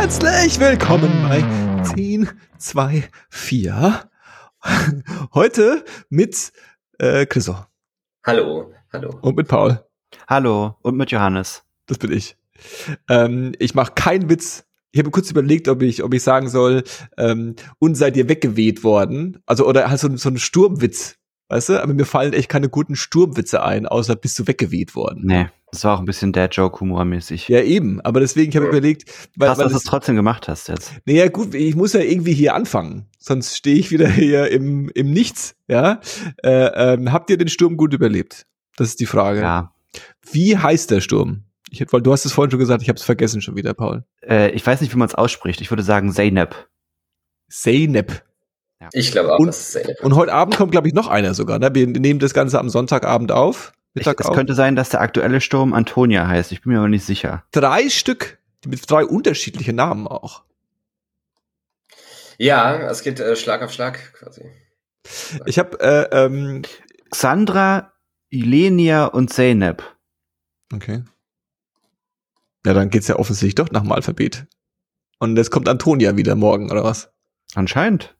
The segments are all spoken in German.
Herzlich willkommen bei 10, 2, 4. Heute mit äh, Chriso. Hallo, hallo. Und mit Paul. Hallo. Und mit Johannes. Das bin ich. Ähm, ich mache keinen Witz. Ich habe kurz überlegt, ob ich, ob ich sagen soll, ähm, und seid ihr weggeweht worden? Also, oder halt so, so ein Sturmwitz. Weißt du? Aber mir fallen echt keine guten Sturmwitze ein, außer bist du weggeweht worden. Nee, das war auch ein bisschen Dad-Joke-Humor-mäßig. Ja, eben. Aber deswegen, ich habe überlegt, weil, Krass, weil dass du es trotzdem gemacht hast jetzt. Naja, gut, ich muss ja irgendwie hier anfangen. Sonst stehe ich wieder hier im, im Nichts. Ja. Äh, ähm, habt ihr den Sturm gut überlebt? Das ist die Frage. Ja. Wie heißt der Sturm? Ich, weil du hast es vorhin schon gesagt, ich habe es vergessen schon wieder, Paul. Äh, ich weiß nicht, wie man es ausspricht. Ich würde sagen Zeynep. Zeynep. Ja. Ich glaube auch, und, das ist. Und heute Abend kommt, glaube ich, noch einer sogar. Ne? Wir nehmen das Ganze am Sonntagabend auf. Mittag ich, es könnte sein, dass der aktuelle Sturm Antonia heißt. Ich bin mir aber nicht sicher. Drei Stück, mit drei unterschiedlichen Namen auch. Ja, es geht äh, Schlag auf Schlag quasi. Ich habe äh, ähm, Xandra, Ilenia und Zeynep. Okay. Ja, dann geht's ja offensichtlich doch nach dem Alphabet. Und jetzt kommt Antonia wieder morgen, oder was? Anscheinend.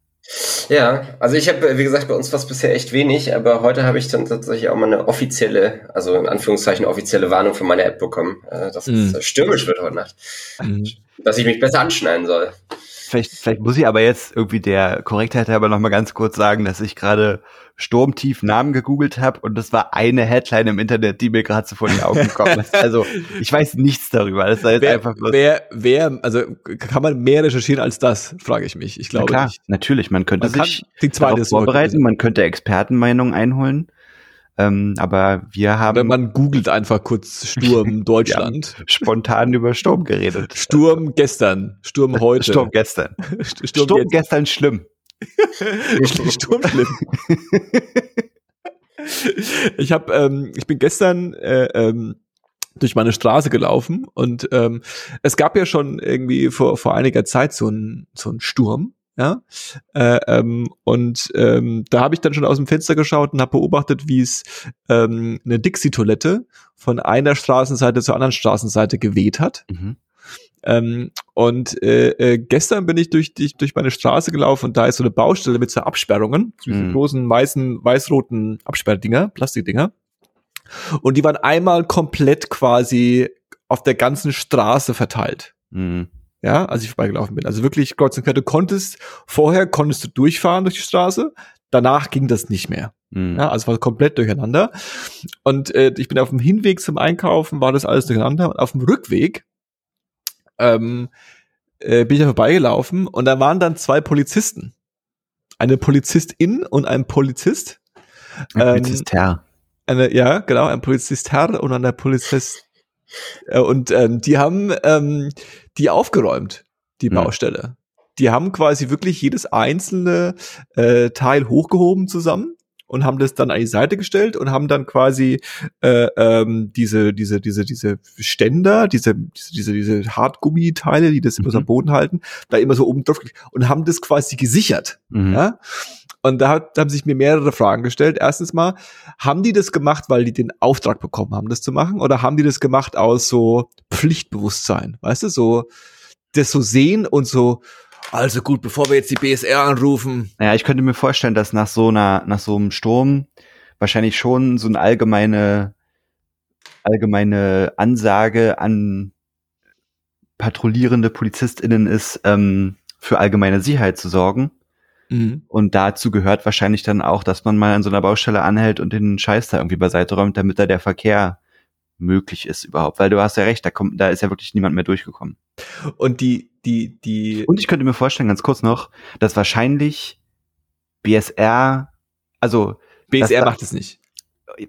Ja, also ich habe, wie gesagt, bei uns war es bisher echt wenig, aber heute habe ich dann tatsächlich auch mal eine offizielle, also in Anführungszeichen offizielle Warnung von meiner App bekommen, äh, dass mm. es stürmisch wird heute Nacht. Mm. Dass ich mich besser anschneiden soll. Vielleicht, vielleicht muss ich aber jetzt irgendwie der Korrektheit halber noch mal ganz kurz sagen, dass ich gerade sturmtief Namen gegoogelt habe und das war eine Headline im Internet, die mir gerade so vor die Augen gekommen ist. Also ich weiß nichts darüber. Das jetzt wer, einfach bloß wer, wer, also kann man mehr recherchieren als das, frage ich mich. Ich glaube Na klar, nicht. natürlich. Man könnte man sich die zweite vorbereiten, man könnte Expertenmeinungen einholen. Ähm, aber wir haben. Wenn man googelt einfach kurz Sturm Deutschland. spontan über Sturm geredet. Sturm gestern, Sturm heute. Sturm gestern. Sturm, Sturm gestern schlimm. Sturm schlimm. ich habe, ähm, ich bin gestern äh, ähm, durch meine Straße gelaufen und ähm, es gab ja schon irgendwie vor vor einiger Zeit so ein so ein Sturm ja. Äh, ähm, und ähm, da habe ich dann schon aus dem Fenster geschaut und habe beobachtet, wie es ähm, eine Dixie-Toilette von einer Straßenseite zur anderen Straßenseite geweht hat. Mhm. Ähm, und äh, äh, gestern bin ich durch, durch, durch meine Straße gelaufen und da ist so eine Baustelle mit so Absperrungen, so mhm. großen weißen, weiß-roten Absperrdinger, Plastikdinger. Und die waren einmal komplett quasi auf der ganzen Straße verteilt. Mhm ja, als ich vorbeigelaufen bin. Also wirklich kreuz und quer. Du konntest, vorher konntest du durchfahren durch die Straße, danach ging das nicht mehr. Mhm. Ja, also war komplett durcheinander. Und äh, ich bin auf dem Hinweg zum Einkaufen, war das alles durcheinander. Und auf dem Rückweg ähm, äh, bin ich da vorbeigelaufen und da waren dann zwei Polizisten. Eine Polizistin und ein Polizist. Ein ähm, Polizistherr. Eine, ja, genau, ein Polizistherr und ein Polizist und ähm, die haben ähm, die aufgeräumt, die Baustelle. Die haben quasi wirklich jedes einzelne äh, Teil hochgehoben zusammen und haben das dann an die Seite gestellt und haben dann quasi äh, ähm, diese diese diese diese Ständer, diese diese diese Hartgummiteile, die das immer so am mhm. Boden halten, da immer so oben drauf und haben das quasi gesichert. Mhm. Ja? Und da, hat, da haben sich mir mehrere Fragen gestellt. Erstens mal, haben die das gemacht, weil die den Auftrag bekommen haben, das zu machen? Oder haben die das gemacht aus so Pflichtbewusstsein? Weißt du, so das so sehen und so, also gut, bevor wir jetzt die BSR anrufen. Naja, ich könnte mir vorstellen, dass nach so einer, nach so einem Sturm wahrscheinlich schon so eine allgemeine, allgemeine Ansage an patrouillierende PolizistInnen ist, ähm, für allgemeine Sicherheit zu sorgen. Mhm. Und dazu gehört wahrscheinlich dann auch, dass man mal an so einer Baustelle anhält und den Scheiß da irgendwie beiseite räumt, damit da der Verkehr möglich ist überhaupt. Weil du hast ja recht, da kommt, da ist ja wirklich niemand mehr durchgekommen. Und die, die, die. Und ich könnte mir vorstellen, ganz kurz noch, dass wahrscheinlich BSR, also BSR macht es nicht.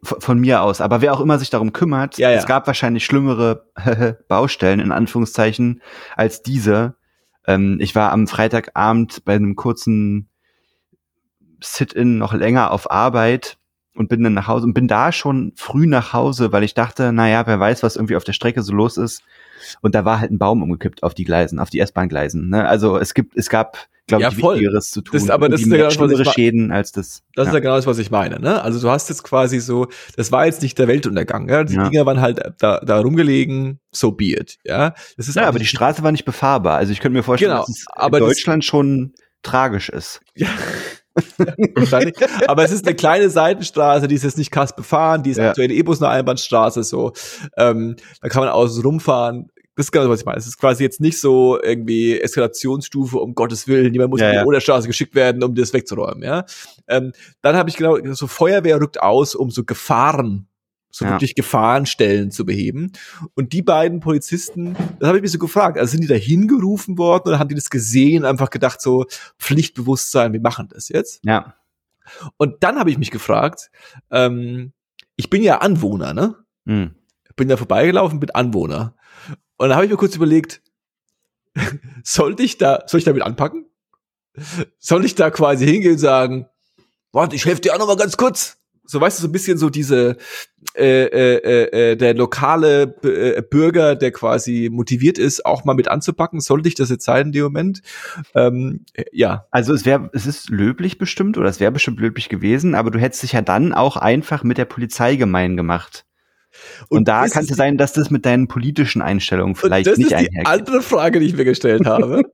Von mir aus, aber wer auch immer sich darum kümmert, ja, ja. es gab wahrscheinlich schlimmere Baustellen in Anführungszeichen als diese. Ähm, ich war am Freitagabend bei einem kurzen Sit-in noch länger auf Arbeit und bin dann nach Hause und bin da schon früh nach Hause, weil ich dachte, naja, wer weiß, was irgendwie auf der Strecke so los ist. Und da war halt ein Baum umgekippt auf die Gleisen, auf die S-Bahn-Gleisen. Ne? Also es gibt, es gab glaube Ja, ich, voll. Wichtigeres zu tun. Das- aber das ist ja das, was ich Schäden als das. Das ist ja. ja genau das, was ich meine. Ne? Also du hast jetzt quasi so, das war jetzt nicht der Weltuntergang. Ja? Die Ja. Dinger waren halt da, da rumgelegen, so be it. Ja, das ist ja, aber die Straße war nicht befahrbar. Also ich könnte mir vorstellen, Genau, dass es aber in Deutschland schon tragisch ist. Ja. Wahrscheinlich. Aber es ist eine kleine Seitenstraße, die ist jetzt nicht krass befahren, die ist Ja. aktuell bloß eine Einbahnstraße, so. Ähm, da kann man außen rumfahren. Das ist genau, was ich meine. Es ist quasi jetzt nicht so irgendwie Eskalationsstufe, um Gottes Willen, jemand muss Ja, in die. Oderstraße geschickt werden, um das wegzuräumen, ja. Ähm, dann habe ich genau, so Feuerwehr rückt aus, um so Gefahren, so Ja. wirklich Gefahrenstellen zu beheben. Und die beiden Polizisten, das habe ich mich so gefragt, also sind die da hingerufen worden oder haben die das gesehen, einfach gedacht so, Pflichtbewusstsein, wir machen das jetzt? Ja. Und dann habe ich mich gefragt, ähm, ich bin ja Anwohner, ne? Hm. Bin da vorbeigelaufen, bin Anwohner. Und dann habe ich mir kurz überlegt, sollte ich da, soll ich damit anpacken? Soll ich da quasi hingehen und sagen, warte, ich helfe dir auch noch mal ganz kurz. So weißt du, so ein bisschen so diese äh, äh, äh, äh, der lokale B äh, Bürger, der quasi motiviert ist, auch mal mit anzupacken. Sollte ich das jetzt sein in dem Moment? Ähm, äh, ja, Also es wäre, es ist löblich bestimmt oder es wäre bestimmt löblich gewesen, aber du hättest dich ja dann auch einfach mit der Polizei gemein gemacht. Und, da das kann es sein, dass das mit deinen politischen Einstellungen vielleicht und das nicht ist die einhergeht. andere Frage, die ich mir gestellt habe.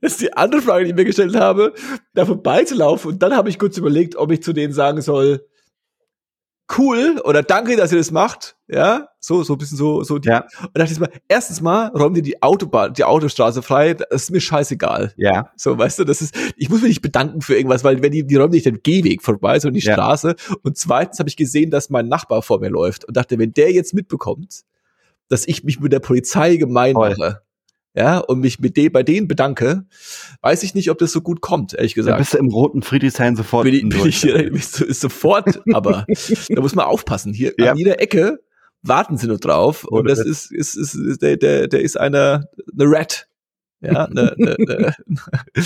das ist die andere Frage, die ich mir gestellt habe, da vorbeizulaufen. Und dann habe ich kurz überlegt, ob ich zu denen sagen soll, cool oder danke, dass ihr das macht. Ja, so, so ein bisschen so, so. Die, Ja. Und dachte ich mal, erstens mal räumt ihr die Autobahn, die Autostraße frei. Das ist mir scheißegal. Ja, So, weißt du, das ist, ich muss mich nicht bedanken für irgendwas, weil wenn die, die räumen nicht den Gehweg vorbei, sondern die Ja. Straße. Und zweitens habe ich gesehen, dass mein Nachbar vor mir läuft und dachte, wenn der jetzt mitbekommt, dass ich mich mit der Polizei gemein Voll. mache, ja, und mich mit dem, bei denen bedanke, weiß ich nicht, ob das so gut kommt, ehrlich da gesagt. bist du im roten Friedrichshain sofort. Bin ich, bin ich hier, ist, sofort, aber da muss man aufpassen. Hier Ja. an jeder Ecke warten sie nur drauf und Oder das ist, ist, ist, ist der, der, der ist eine, eine Rat. Ja, eine, eine, eine,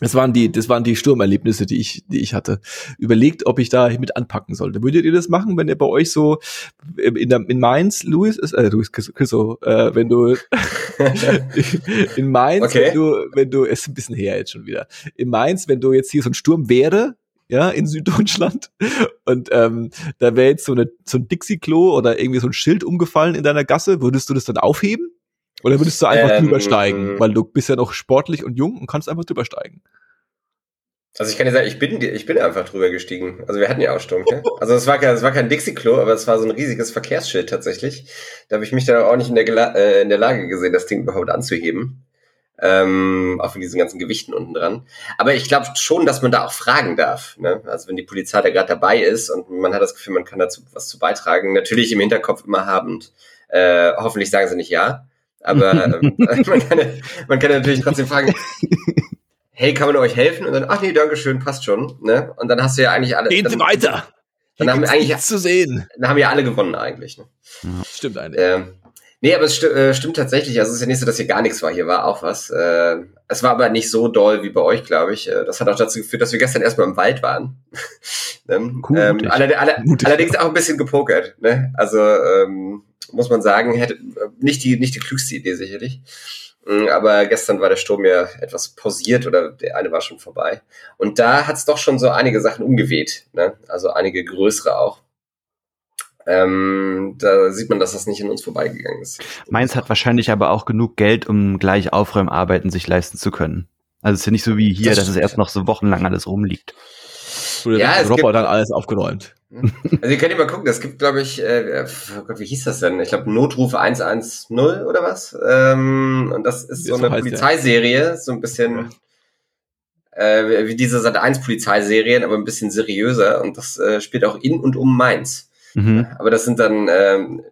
das waren die, das waren die Sturmerlebnisse, die ich, die ich hatte. Überlegt, ob ich da mit anpacken sollte. Würdet ihr das machen, wenn ihr bei euch so in, der, in Mainz, Louis, ist, äh, Louis Chriso, äh, wenn du in Mainz, Okay. wenn du, wenn du, ist ein bisschen her jetzt schon wieder. In Mainz, wenn du jetzt hier so ein Sturm wäre, ja, in Süddeutschland und ähm, da wäre jetzt so, eine, so ein Dixie-Klo oder irgendwie so ein Schild umgefallen in deiner Gasse, würdest du das dann aufheben? Oder würdest du einfach Ähm, drüber steigen? Weil du bist ja noch sportlich und jung und kannst einfach drüber steigen. Also ich kann dir sagen, ich bin, ich bin einfach drüber gestiegen. Also wir hatten ja auch Sturm. Ne? Also es war kein, es war kein Dixie-Klo, aber es war so ein riesiges Verkehrsschild tatsächlich. Da habe ich mich dann auch nicht in der, Gela äh, in der Lage gesehen, das Ding überhaupt anzuheben. Ähm, auch von diesen ganzen Gewichten unten dran. Aber ich glaube schon, dass man da auch fragen darf. Ne? Also wenn die Polizei da gerade dabei ist und man hat das Gefühl, man kann dazu was zu beitragen, natürlich im Hinterkopf immer habend. Äh, hoffentlich sagen sie nicht ja. Aber ähm, man, kann, ja- man kann ja natürlich trotzdem fragen, hey, kann man euch helfen? Und dann, ach nee, danke schön, passt schon. Ne? Und dann hast du ja eigentlich alle. Gehen Sie weiter! Dann haben wir eigentlich- nichts zu sehen. Dann haben ja alle gewonnen eigentlich. Ne? Stimmt eigentlich. Ähm, nee, aber es sti äh, stimmt tatsächlich. Also es ist ja nicht so, dass hier gar nichts war. Hier war auch was. Äh, es war aber nicht so doll wie bei euch, glaube ich. Äh, Das hat auch dazu geführt, dass wir gestern erstmal im Wald waren. ne? Cool, ähm, mutig. alle, alle, Mutig. allerdings auch ein bisschen gepokert. Ne? Also ähm, muss man sagen, hätte äh, nicht die nicht die klügste Idee sicherlich. Mm, Aber gestern war der Sturm ja etwas pausiert oder der eine war schon vorbei. Und da hat's doch schon so einige Sachen umgeweht. Ne? Also einige größere auch. Ähm, da sieht man, dass das nicht in uns vorbeigegangen ist. Mainz hat wahrscheinlich aber auch genug Geld, um gleich Aufräumarbeiten sich leisten zu können. Also es ist ja nicht so wie hier, Das dass es erst noch so wochenlang alles rumliegt. Wurde Ja, der es Roboter gibt- dann alles aufgeräumt. Also ihr könnt ja mal gucken, es gibt, glaube ich, äh, oh Gott, wie hieß das denn? Ich glaube Notruf 110 oder was? Ähm, und das ist so eine so ja. Polizeiserie, so ein bisschen äh, wie diese Sat 1 Polizeiserien, aber ein bisschen seriöser und das äh, spielt auch in und um Mainz. Mhm. Aber das sind dann ähm,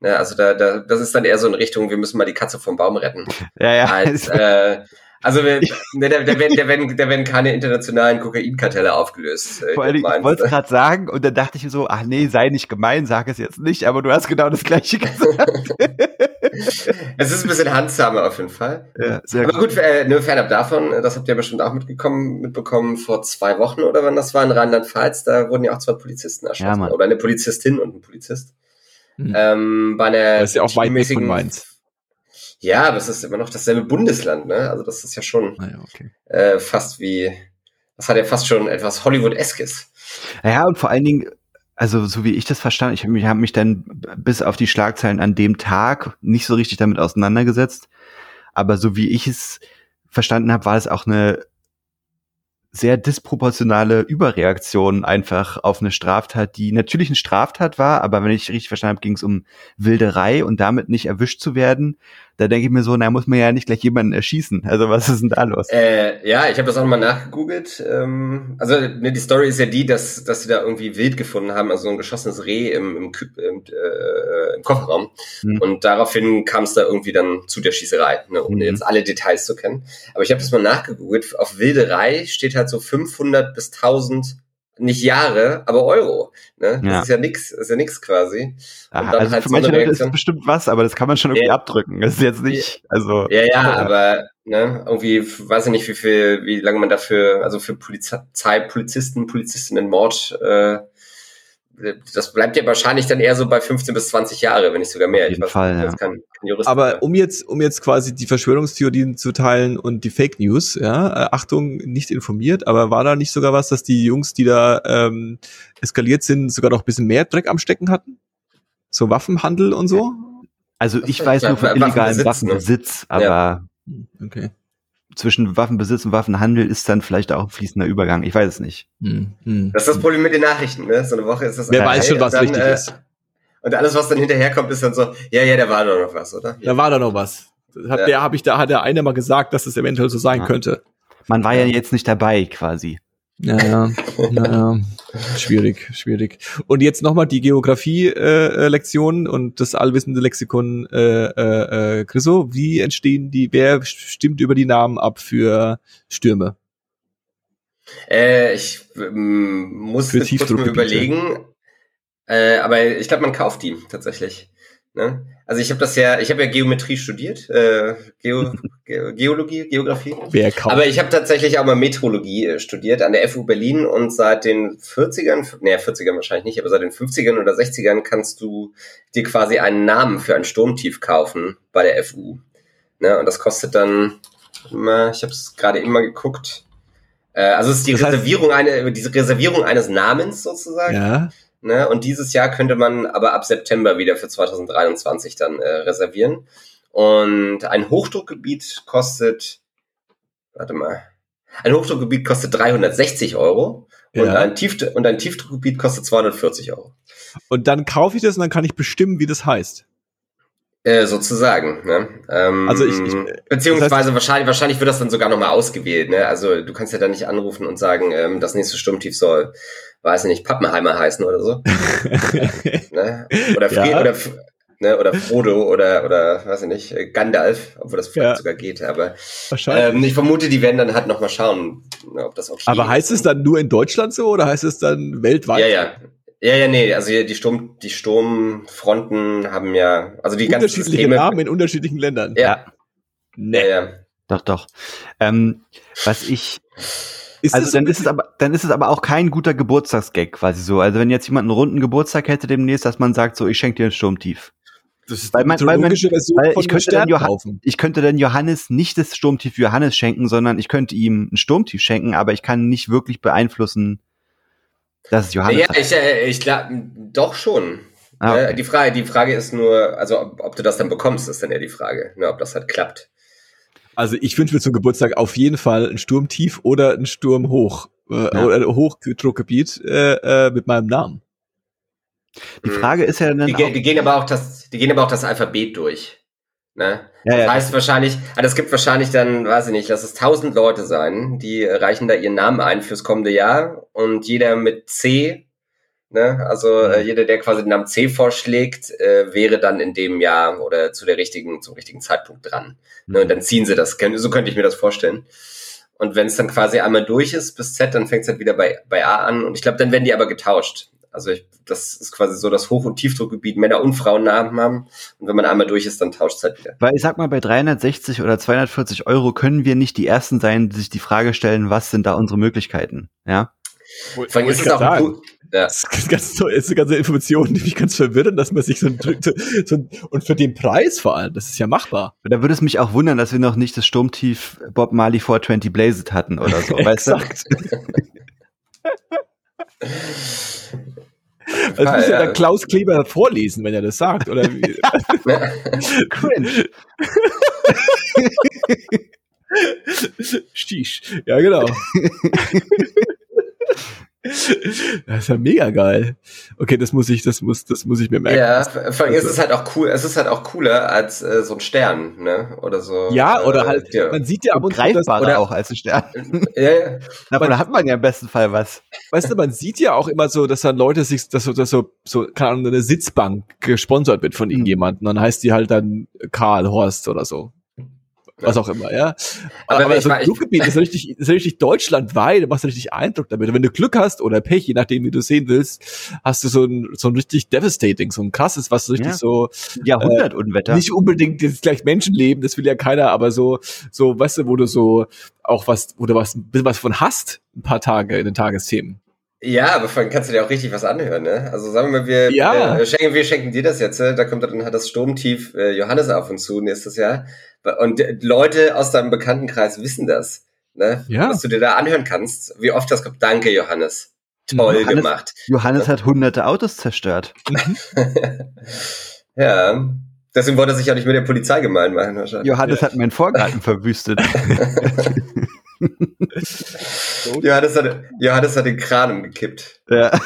ne, also da, da, das ist dann eher so in Richtung, wir müssen mal die Katze vom Baum retten. Ja, ja. Als, äh, also wir, ne, da, da, werden, da, werden, da werden keine internationalen Kokainkartelle aufgelöst. äh, Vor allem, ich wollte es gerade sagen und dann dachte ich mir so, ach nee, sei nicht gemein, sag es jetzt nicht, aber du hast genau das gleiche gesagt. Es ist ein bisschen handsamer auf jeden Fall. ja, sehr Aber gut. gut, äh, nur fernab davon, äh, das habt ihr bestimmt auch mitgekommen, mitbekommen vor zwei Wochen oder wann das war in Rheinland-Pfalz, da wurden ja auch zwei Polizisten erschossen. Ja, oder eine Polizistin und ein Polizist. Hm. Ähm, bei einer Das ist ja auch weit weg von Mainz. Ja, das ist immer noch dasselbe Bundesland, ne? Also das ist ja schon Ah ja, okay. äh, fast wie, das hat ja fast schon etwas Hollywood-eskes. Ja, und vor allen Dingen, also so wie ich das verstanden, ich habe mich, dann bis auf die Schlagzeilen an dem Tag nicht so richtig damit auseinandergesetzt. Aber so wie ich es verstanden habe, war es auch eine sehr disproportionale Überreaktion einfach auf eine Straftat, die natürlich eine Straftat war, aber wenn ich richtig verstanden habe, ging es um Wilderei und damit nicht erwischt zu werden. Da denke ich mir so, na muss man ja nicht gleich jemanden erschießen. Also was ist denn da los? Äh, ja, ich habe das auch mal nachgegoogelt. Ähm, also ne, die Story ist ja die, dass, dass sie da irgendwie wild gefunden haben, also so ein geschossenes Reh im, im, im, äh, im Kofferraum. Hm. Und daraufhin kam es da irgendwie dann zu der Schießerei, ne, ohne Mhm. jetzt alle Details zu kennen. Aber ich habe das mal nachgegoogelt. Auf Wilderei steht halt so 500 bis 1000, nicht Jahre, aber Euro. Ne? Das Ja. ist ja nix, ist ja nix quasi. Aha, also halt für so manche Leute ist bestimmt was, aber das kann man schon irgendwie Ja. abdrücken. Das ist jetzt nicht, also Ja, ja, aber ne, irgendwie weiß ich nicht, wie viel, wie lange man dafür, also für Polizei, Polizisten, Polizistinnen Mord, äh, das bleibt ja wahrscheinlich dann eher so bei 15 bis 20 Jahre, wenn nicht sogar mehr. Auf jeden ich weiß, Fall, nicht, ja. kann, kann Jurist Aber um jetzt, um jetzt quasi die Verschwörungstheorien zu teilen und die Fake News, ja, äh, Achtung, nicht informiert, aber war da nicht sogar was, dass die Jungs, die da ähm, eskaliert sind, sogar noch ein bisschen mehr Dreck am Stecken hatten? So Waffenhandel und so? Also ich weiß nur von Waffenbesitz, illegalem ne? Waffenbesitz, aber Hm, Okay. Zwischen Waffenbesitz und Waffenhandel ist dann vielleicht auch ein fließender Übergang. Ich weiß es nicht. Hm, hm. Das ist das Problem mit den Nachrichten, ne? So eine Woche ist das Wer weiß schon, was und dann, richtig äh, ist. Und alles, was dann hinterherkommt, ist dann so, ja, ja, da war doch noch was, oder? Da war da noch was. Das Hat Ja. der, habe ich da, hat der eine mal gesagt, dass es eventuell so sein Ja. könnte. Man war ja jetzt nicht dabei quasi. Ja, ja, ja, schwierig, schwierig. Und jetzt nochmal die Geografie-Lektion und das allwissende Lexikon äh, äh, äh, Chriso. Wie entstehen die, wer stimmt über die Namen ab für Stürme? Äh, ich ähm, muss Für jetzt kurz mal überlegen. Äh, aber ich glaube, man kauft die tatsächlich. Ne? Also ich habe das ja, ich habe ja Geometrie studiert, äh, Geo, Ge Geologie, Geografie. Wer kauft? Aber ich habe tatsächlich auch mal Metrologie äh, studiert an der FU Berlin und seit den 40ern, f- naja, 40ern wahrscheinlich nicht, aber seit den 50ern oder 60ern kannst du dir quasi einen Namen für ein Sturmtief kaufen bei der FU. Ne? Und das kostet dann, mal, ich habe es gerade immer geguckt. Äh, also es ist die Das heißt- Reservierung eine, diese Reservierung eines Namens sozusagen. ja, Ne? Und dieses Jahr könnte man aber ab September wieder für 2023 dann äh, reservieren. Und ein Hochdruckgebiet kostet, warte mal, ein Hochdruckgebiet kostet 360 Euro und, Ja. ein Tief und ein Tiefdruckgebiet kostet 240 Euro. und dann kaufe ich das und dann kann ich bestimmen, wie das heißt. Äh, sozusagen. Ne? Ähm, Also ich- ich- beziehungsweise das heißt- wahrscheinlich, wahrscheinlich wird das dann sogar nochmal ausgewählt. Ne? Also du kannst ja dann nicht anrufen und sagen, ähm, das nächste Sturmtief soll, weiß ich nicht, Pappenheimer heißen oder so. ne? Oder, Fre Ja. oder, ne? oder Frodo oder, oder weiß ich nicht, Gandalf, obwohl das vielleicht Ja. sogar geht. Aber Wahrscheinlich. ähm, ich vermute, die werden dann halt nochmal schauen, ob das okay Aber ist. heißt es dann nur in Deutschland so oder heißt es dann weltweit? Ja, ja. Ja, ja, nee, also die Sturm, die Sturmfronten haben ja, also die ganzen Systeme. Namen in unterschiedlichen Ländern. Ja, Ja. Nee. ja, ja. Doch, doch. Ähm, was ich, Ist also dann ist es aber, dann ist es aber auch kein guter Geburtstagsgag quasi so. Also wenn jetzt jemand einen runden Geburtstag hätte demnächst, dass man sagt so, ich schenke dir ein Sturmtief. das ist weil man- weil man- weil von ich könnte dann. Ich könnte dann Johannes nicht das Sturmtief Johannes schenken, sondern ich könnte ihm ein Sturmtief schenken, aber ich kann nicht wirklich beeinflussen, dass es Johannes Ja, heißt. ich, äh, ich glaube, doch schon. Ah, okay. Äh, Die Frage, die Frage ist nur, also ob, ob du das dann bekommst, ist dann ja die Frage, ne, ob das halt klappt. Also ich wünsche mir zum Geburtstag auf jeden Fall ein Sturmtief oder ein Sturm hoch äh, Ja. oder ein Hochdruckgebiet äh, äh, mit meinem Namen. Die Frage ist ja dann Die, auch, die gehen aber auch das, die gehen aber auch das Alphabet durch. Ne? ja, Das ja, heißt wahrscheinlich, also es gibt wahrscheinlich dann, weiß ich nicht, lass es tausend Leute sein, die reichen da ihren Namen ein fürs kommende Jahr und jeder mit C, ne, also Mhm. äh, jeder, der quasi den Namen C vorschlägt, äh, wäre dann in dem Jahr oder zu der richtigen, zum richtigen Zeitpunkt dran. Ne, Mhm. und dann ziehen sie das, so könnte ich mir das vorstellen. Und wenn es dann quasi einmal durch ist bis Z, dann fängt es halt wieder bei, bei A an und ich glaube, dann werden die aber getauscht. Also ich, das ist quasi so, dass Hoch- und Tiefdruckgebiet Männer- und Frauennamen haben. Und wenn man einmal durch ist, dann tauscht es halt wieder. Weil ich sag mal, bei 360 oder 240 Euro können wir nicht die Ersten sein, die sich die Frage stellen, was sind da unsere Möglichkeiten? Ja. Vor allem ist es auch ein, Ja. Das ist, ganz, das ist eine ganze Information, die mich ganz verwirren, dass man sich so ein, so ein, und für den Preis vor allem, das ist ja machbar. Da würde es mich auch wundern, dass wir noch nicht das Sturmtief Bob Marley 420 Blazed hatten oder so, weißt du? Das also muss ja, ja Klaus Kleber vorlesen, wenn er das sagt, oder wie? Cringe. Stisch. Ja, genau. Das ist ja mega geil. Okay, das muss ich, das muss, das muss ich mir merken. Ja, vor allem ist es halt auch cool, es ist halt auch cooler als äh, so ein Stern, ne? Oder so. Ja, oder äh, halt, ja. man sieht ja ab und zu das, oder auch als ein Stern. ja, ja. Aber da hat man ja im besten Fall was. Weißt du, man sieht ja auch immer so, dass dann Leute sich, dass so, dass so, so, keine Ahnung, eine Sitzbank gesponsert wird von mhm. irgendjemandem. Dann heißt die halt dann Karl Horst oder so was auch immer, ja. Aber, aber so ein Fluggebiet ist richtig, ist richtig deutschlandweit, du machst richtig Eindruck damit. Und wenn du Glück hast oder Pech, je nachdem, wie du sehen willst, hast du so ein, so ein richtig devastating, so ein krasses, was so richtig ja. so Jahrhundertunwetter. Äh, nicht unbedingt jetzt gleich Menschenleben, das will ja keiner, aber so, so, weißt du, wo du so auch was, wo du was, ein bisschen was von hast, ein paar Tage in den Tagesthemen. Ja, aber von kannst du dir auch richtig was anhören, ne? Also sagen wir, wir, ja. äh, schenken, wir schenken dir das jetzt, ne? da kommt dann halt das Sturmtief äh, Johannes auf uns zu nächstes Jahr. Und Leute aus deinem Bekanntenkreis wissen das, ne? Ja. Was du dir da anhören kannst, wie oft das kommt. Danke, Johannes. Toll Johannes, gemacht. Johannes hat hunderte Autos zerstört. ja. Deswegen wollte er sich ja nicht mit der Polizei gemein machen wahrscheinlich. Johannes ja. hat meinen Vorgarten verwüstet. Johannes, hat, Johannes hat den Kran umgekippt. Ja.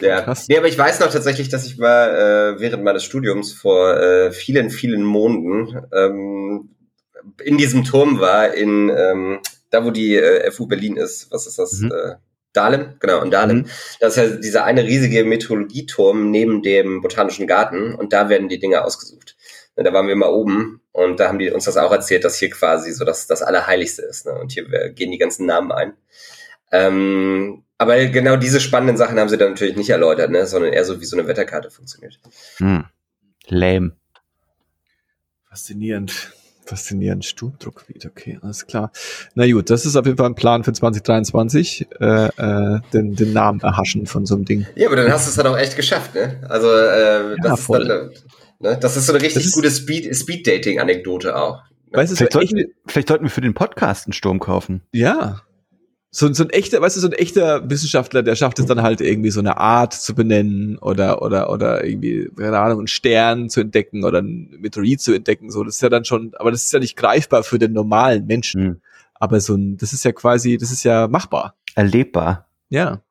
ja. Krass. Nee, aber ich weiß noch tatsächlich, dass ich mal äh, während meines Studiums vor äh, vielen, vielen Monaten ähm, in diesem Turm war, in ähm, da wo die äh, FU Berlin ist. Was ist das? Mhm. Äh, Dahlem, genau, in Dahlem. Mhm. Das ist ja dieser eine riesige Meteorologieturm neben dem Botanischen Garten und da werden die Dinge ausgesucht. Da waren wir mal oben und da haben die uns das auch erzählt, dass hier quasi so das, das Allerheiligste ist. Ne? Und hier gehen die ganzen Namen ein. Ähm, aber genau diese spannenden Sachen haben sie dann natürlich nicht erläutert, ne? sondern eher so wie so eine Wetterkarte funktioniert. Hm. Lame. Faszinierend. Faszinierend. Sturmdruckgebiet, okay, alles klar. Na gut, das ist auf jeden Fall ein Plan für 2023, äh, äh, den, den Namen erhaschen von so einem Ding. Ja, aber dann hast du es dann auch echt geschafft, ne? Also, äh, das ja, ist dann, Ne? Das ist so eine richtig gute Speed-Dating-Anekdote Speed auch. Ne? Weißt du, vielleicht, sollten, vielleicht sollten wir für den Podcast einen Sturm kaufen. Ja. So, so ein echter, weißt du, so ein echter Wissenschaftler, der schafft es dann halt irgendwie so eine Art zu benennen oder, oder, oder irgendwie, keine Ahnung, einen Stern zu entdecken oder einen Meteorit zu entdecken. So, das ist ja dann schon, aber das ist ja nicht greifbar für den normalen Menschen. Hm. Aber so ein, das ist ja quasi, das ist ja machbar. Erlebbar. Ja.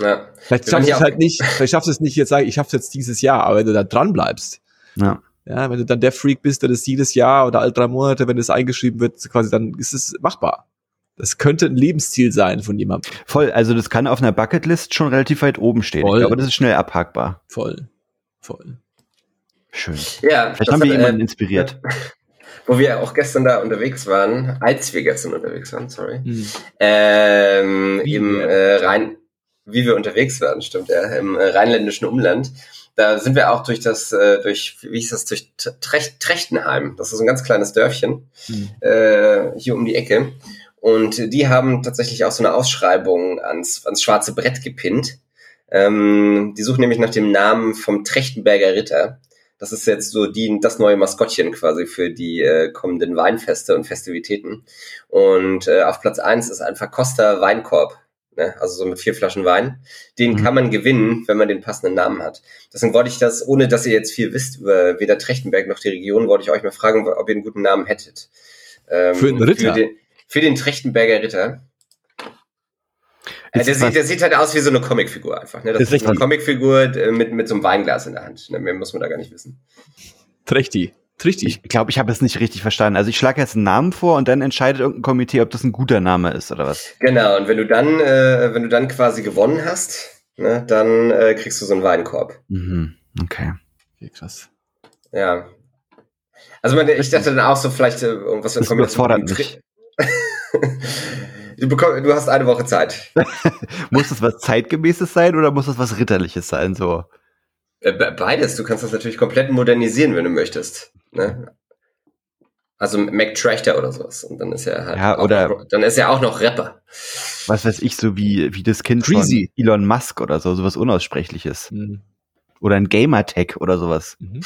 Ja. Vielleicht schaffst du es halt nicht, vielleicht schaffst du es nicht jetzt sagen, ich schaff's jetzt dieses Jahr, aber wenn du da dran bleibst, ja. Ja, wenn du dann der Freak bist, der das jedes Jahr oder alle drei Monate, wenn es eingeschrieben wird, quasi, dann ist es machbar. Das könnte ein Lebensziel sein von jemandem. Voll, also das kann auf einer Bucketlist schon relativ weit oben stehen. Voll. Ich glaube, das ist schnell abhackbar. Voll. Voll. Schön. Ja, Vielleicht haben wir hat, jemanden äh, inspiriert. Wo wir auch gestern da unterwegs waren, als wir gestern unterwegs waren, sorry, hm. ähm, im äh, Rhein, wie wir unterwegs waren, stimmt, ja, im äh, rheinländischen Umland da sind wir auch durch das, äh, durch, wie hieß das, durch Trecht, Trechtenheim. Das ist ein ganz kleines Dörfchen mhm. äh, hier um die Ecke. Und die haben tatsächlich auch so eine Ausschreibung ans, ans schwarze Brett gepinnt. Ähm, die suchen nämlich nach dem Namen vom Trechtenberger Ritter. Das ist jetzt so die, das neue Maskottchen quasi für die äh, kommenden Weinfeste und Festivitäten. Und äh, auf Platz eins ist ein Verkoster Weinkorb ne? also so mit vier Flaschen Wein. Den mhm. kann man gewinnen, wenn man den passenden Namen hat. Deswegen wollte ich das, ohne dass ihr jetzt viel wisst über weder Trechtenberg noch die Region, wollte ich euch mal fragen, ob ihr einen guten Namen hättet. Ähm, für den Ritter? Für den, für den Trechtenberger Ritter. Äh, der, sieht, der sieht halt aus wie so eine Comicfigur einfach. Ne? Das, ist, ist eine Comicfigur äh, mit, mit so einem Weinglas in der Hand. Ne? Mehr muss man da gar nicht wissen. Trechti. Richtig. Ich glaube, ich habe es nicht richtig verstanden. Also ich schlage jetzt einen Namen vor und dann entscheidet irgendein Komitee, ob das ein guter Name ist oder was. Genau, und wenn du dann, äh, wenn du dann quasi gewonnen hast, ne, dann äh, kriegst du so einen Weinkorb. Mhm. Okay. Okay, krass. Ja. Also meine, ich dachte dann auch so vielleicht äh, irgendwas in Kombination. Mich. du, bekomm, du hast eine Woche Zeit. muss das was zeitgemäßes sein oder muss das was ritterliches sein so? Äh, beides. Du kannst das natürlich komplett modernisieren, wenn du möchtest. Ne? Also Mac Trachter oder sowas. Und dann ist er halt ja, oder noch, dann ist er auch noch Rapper. was weiß ich, so wie, wie das Kind Freezy. von Elon Musk oder so, sowas Unaussprechliches. Mhm. Oder ein Gamertag oder sowas. Mhm.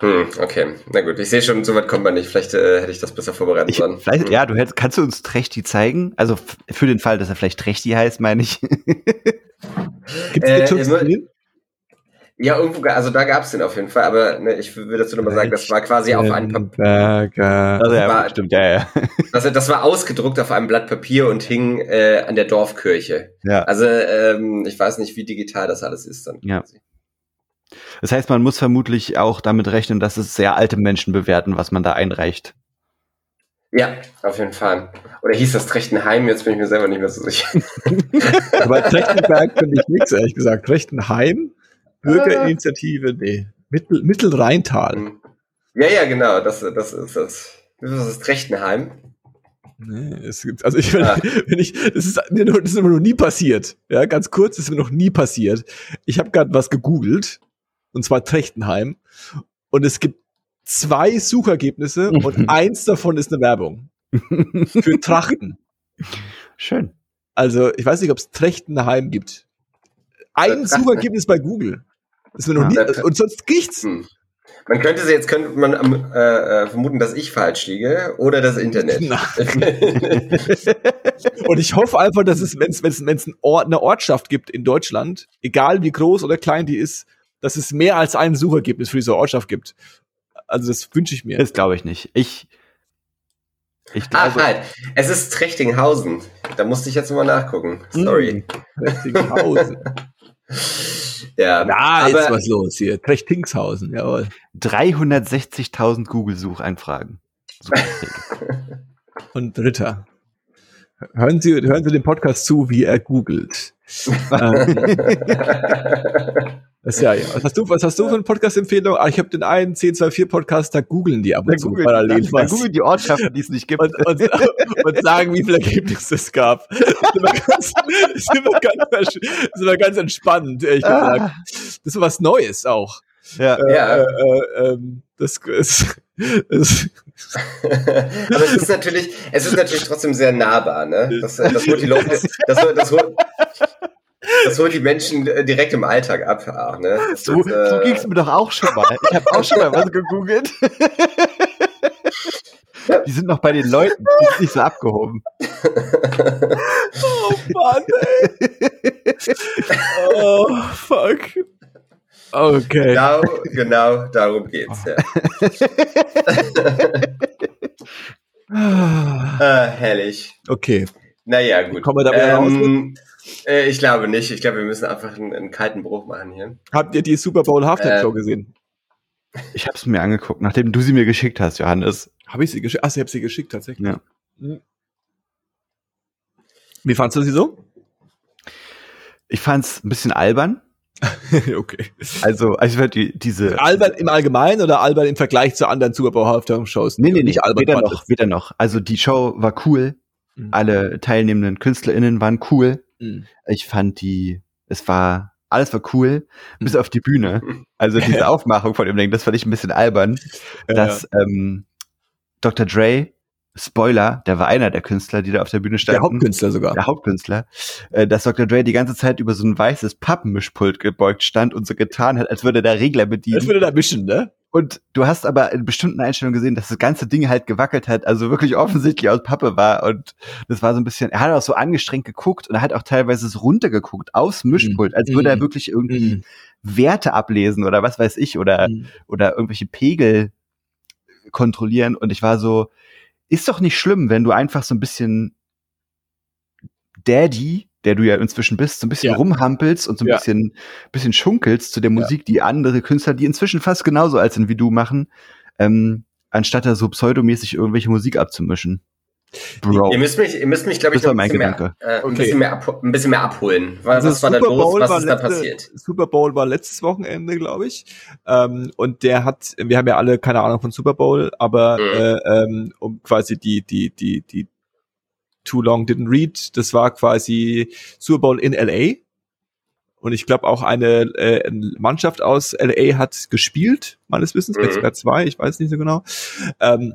Hm, okay. Na gut, ich sehe schon, so weit kommt man nicht. Vielleicht äh, hätte ich das besser vorbereiten sollen. Vielleicht, hm. Ja, du hättest, kannst du uns Trechti zeigen? Also für den Fall, dass er vielleicht Trechti heißt, meine ich. Gibt es äh, ja, irgendwo, also da gab es den auf jeden Fall, aber ne, ich will dazu nochmal sagen, das war quasi auf einem Papier. Also, ja, war, stimmt, ja, ja. Also das war ausgedruckt auf einem Blatt Papier und hing äh, an der Dorfkirche. Ja. Also ähm, ich weiß nicht, wie digital das alles ist dann. Ja. Das heißt, man muss vermutlich auch damit rechnen, dass es sehr alte Menschen bewerten, was man da einreicht. Ja, auf jeden Fall. Oder hieß das Trechtenheim? Jetzt bin ich mir selber nicht mehr so sicher. Aber Trechtenberg finde ich nichts, ehrlich gesagt. Trechtenheim, Bürgerinitiative, nee. Mittel, Mittelrheintal. Hm. Ja, ja, genau. Das, das ist das. Das ist das Trechtenheim. Nee, es gibt, also ich, wenn, ah. wenn ich, das ist, das ist mir noch nie passiert. Ja, ganz kurz, das ist mir noch nie passiert. Ich habe gerade was gegoogelt und zwar Trechtenheim. Und es gibt zwei Suchergebnisse und eins davon ist eine Werbung. Für Trachten. Schön. Also, ich weiß nicht, ob es Trechtenheim gibt. Ein Suchergebnis bei Google. Das ist mir noch nie, und sonst nichts. Hm. Man könnte sie jetzt könnte man äh, äh, vermuten, dass ich falsch liege oder das Internet. und ich hoffe einfach, dass es, wenn es wenn es Ort, eine Ortschaft gibt in Deutschland, egal wie groß oder klein die ist, dass es mehr als ein Suchergebnis für diese Ortschaft gibt. Also das wünsche ich mir. Das glaube ich nicht. Ich ich glaube, ah, halt. Es ist Trechtinghausen. Da musste ich jetzt mal nachgucken. Sorry. Hm, Trechtinghausen. ja, Na, aber, ist was los hier. Trechtingshausen, jawohl. 360.000 Google-Sucheinfragen. Und dritter. Hören Sie, hören Sie dem Podcast zu, wie er googelt. Das ja, ja. Was hast du, was hast du für eine Podcast-Empfehlung? Ah, ich habe den einen 1024 Podcast, da googeln die ab und zu parallel Da googeln die Ortschaften, die es nicht gibt. Und, und, und, sagen, wie viele Ergebnisse es gab. Das ist immer ganz, ist immer ganz, ist immer ganz entspannt, ehrlich ah. gesagt. Das ist was Neues auch. Ja, äh, ja. Äh, äh, ähm, das ist, Aber es ist natürlich, es ist natürlich trotzdem sehr nahbar, ne? Das, das holt die Leute, das, das holt, das holt die Menschen äh, direkt im Alltag ab. Ach, ne? so, äh, so ging es mir doch auch schon mal. Ich habe auch schon mal was gegoogelt. Die sind noch bei den Leuten, die sind nicht so abgehoben. Oh Mann, ey. Oh, fuck. Okay. Genau, genau darum geht's, ja. äh, herrlich. Okay. Naja, gut. Kommen wir da wieder ähm, raus? Äh, ich glaube nicht. Ich glaube, wir müssen einfach einen, einen, kalten Bruch machen hier. Habt ihr die Super Bowl Halftime Show äh, gesehen? Ich habe es mir angeguckt, nachdem du sie mir geschickt hast, Johannes. Habe ich sie geschickt? Ach, ich habe sie geschickt tatsächlich. Ja. Hm. Wie fandst du sie so? Ich fand's ein bisschen albern. okay. Also, also die, diese. Albern im Allgemeinen oder albern im Vergleich zu anderen Super Bowl Halftime Shows? Nee, nee, nicht albern. Weder noch, weder noch. Also, die Show war cool. Mhm. Alle teilnehmenden KünstlerInnen waren cool. Mhm. Ich fand die, es war, alles war cool, mhm. bis auf die Bühne. Also diese Aufmachung von dem Ding, das fand ich ein bisschen albern, ja, dass ähm, Dr. Dre Spoiler, der war einer der Künstler, die da auf der Bühne standen. Der Hauptkünstler sogar. Der Hauptkünstler. Äh, dass Dr. Dre die ganze Zeit über so ein weißes Pappenmischpult gebeugt stand und so getan hat, als würde der Regler bedienen. Als würde er mischen, ne? Und du hast aber in bestimmten Einstellungen gesehen, dass das ganze Ding halt gewackelt hat, also wirklich offensichtlich aus Pappe war. Und das war so ein bisschen, er hat auch so angestrengt geguckt und er hat auch teilweise so runtergeguckt aufs Mischpult, als würde er mhm. wirklich irgendwie mm. Werte ablesen oder was weiß ich oder, mm. oder irgendwelche Pegel kontrollieren. Und ich war so, ist doch nicht schlimm, wenn du einfach so ein bisschen Daddy der du ja inzwischen bist, so ein bisschen ja. rumhampelst und so ein ja. bisschen, bisschen schunkelst zu der Musik, ja. die andere Künstler, die inzwischen fast genauso alt sind wie du, machen, ähm, anstatt da so pseudomäßig irgendwelche Musik abzumischen. Bro. Ihr müsst mich, ihr müsst mich, glaube ich, noch ein bisschen, mehr, äh, ein, bisschen mehr ab, ein bisschen mehr abholen. Was, also was war da los? Was ist letzte, da passiert? Super Bowl war letztes Wochenende, glaube ich. Ähm, und der hat, wir haben ja alle keine Ahnung von Super Bowl, aber mhm. äh, ähm, um quasi die, die, die, die Too Long Didn't Read. Das war quasi Super Bowl in LA. Und ich glaube auch eine äh, Mannschaft aus LA hat gespielt, meines Wissens, mhm. 2, ich weiß nicht so genau. Ähm,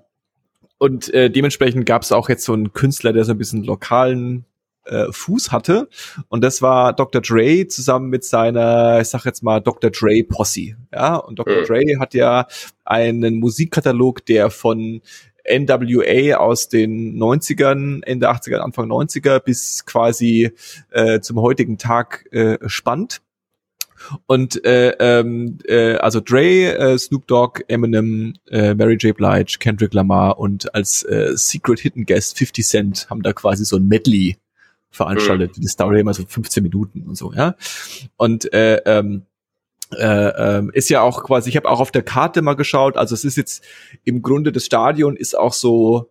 und äh, dementsprechend gab es auch jetzt so einen Künstler, der so ein bisschen lokalen äh, Fuß hatte. Und das war Dr. Dre zusammen mit seiner, ich sag jetzt mal, Dr. Dre Posse. Ja, und Dr. Mhm. Dre hat ja einen Musikkatalog, der von NWA aus den 90ern, Ende 80er, Anfang 90er bis quasi äh, zum heutigen Tag äh, spannt. Und äh, ähm, äh, also Dre, äh, Snoop Dogg, Eminem, äh, Mary J. Blige, Kendrick Lamar und als äh, Secret Hidden Guest 50 Cent haben da quasi so ein Medley veranstaltet. Mhm. Die Story immer so 15 Minuten und so, ja. Und äh, ähm, äh, ähm, ist ja auch quasi, ich habe auch auf der Karte mal geschaut, also es ist jetzt im Grunde das Stadion ist auch so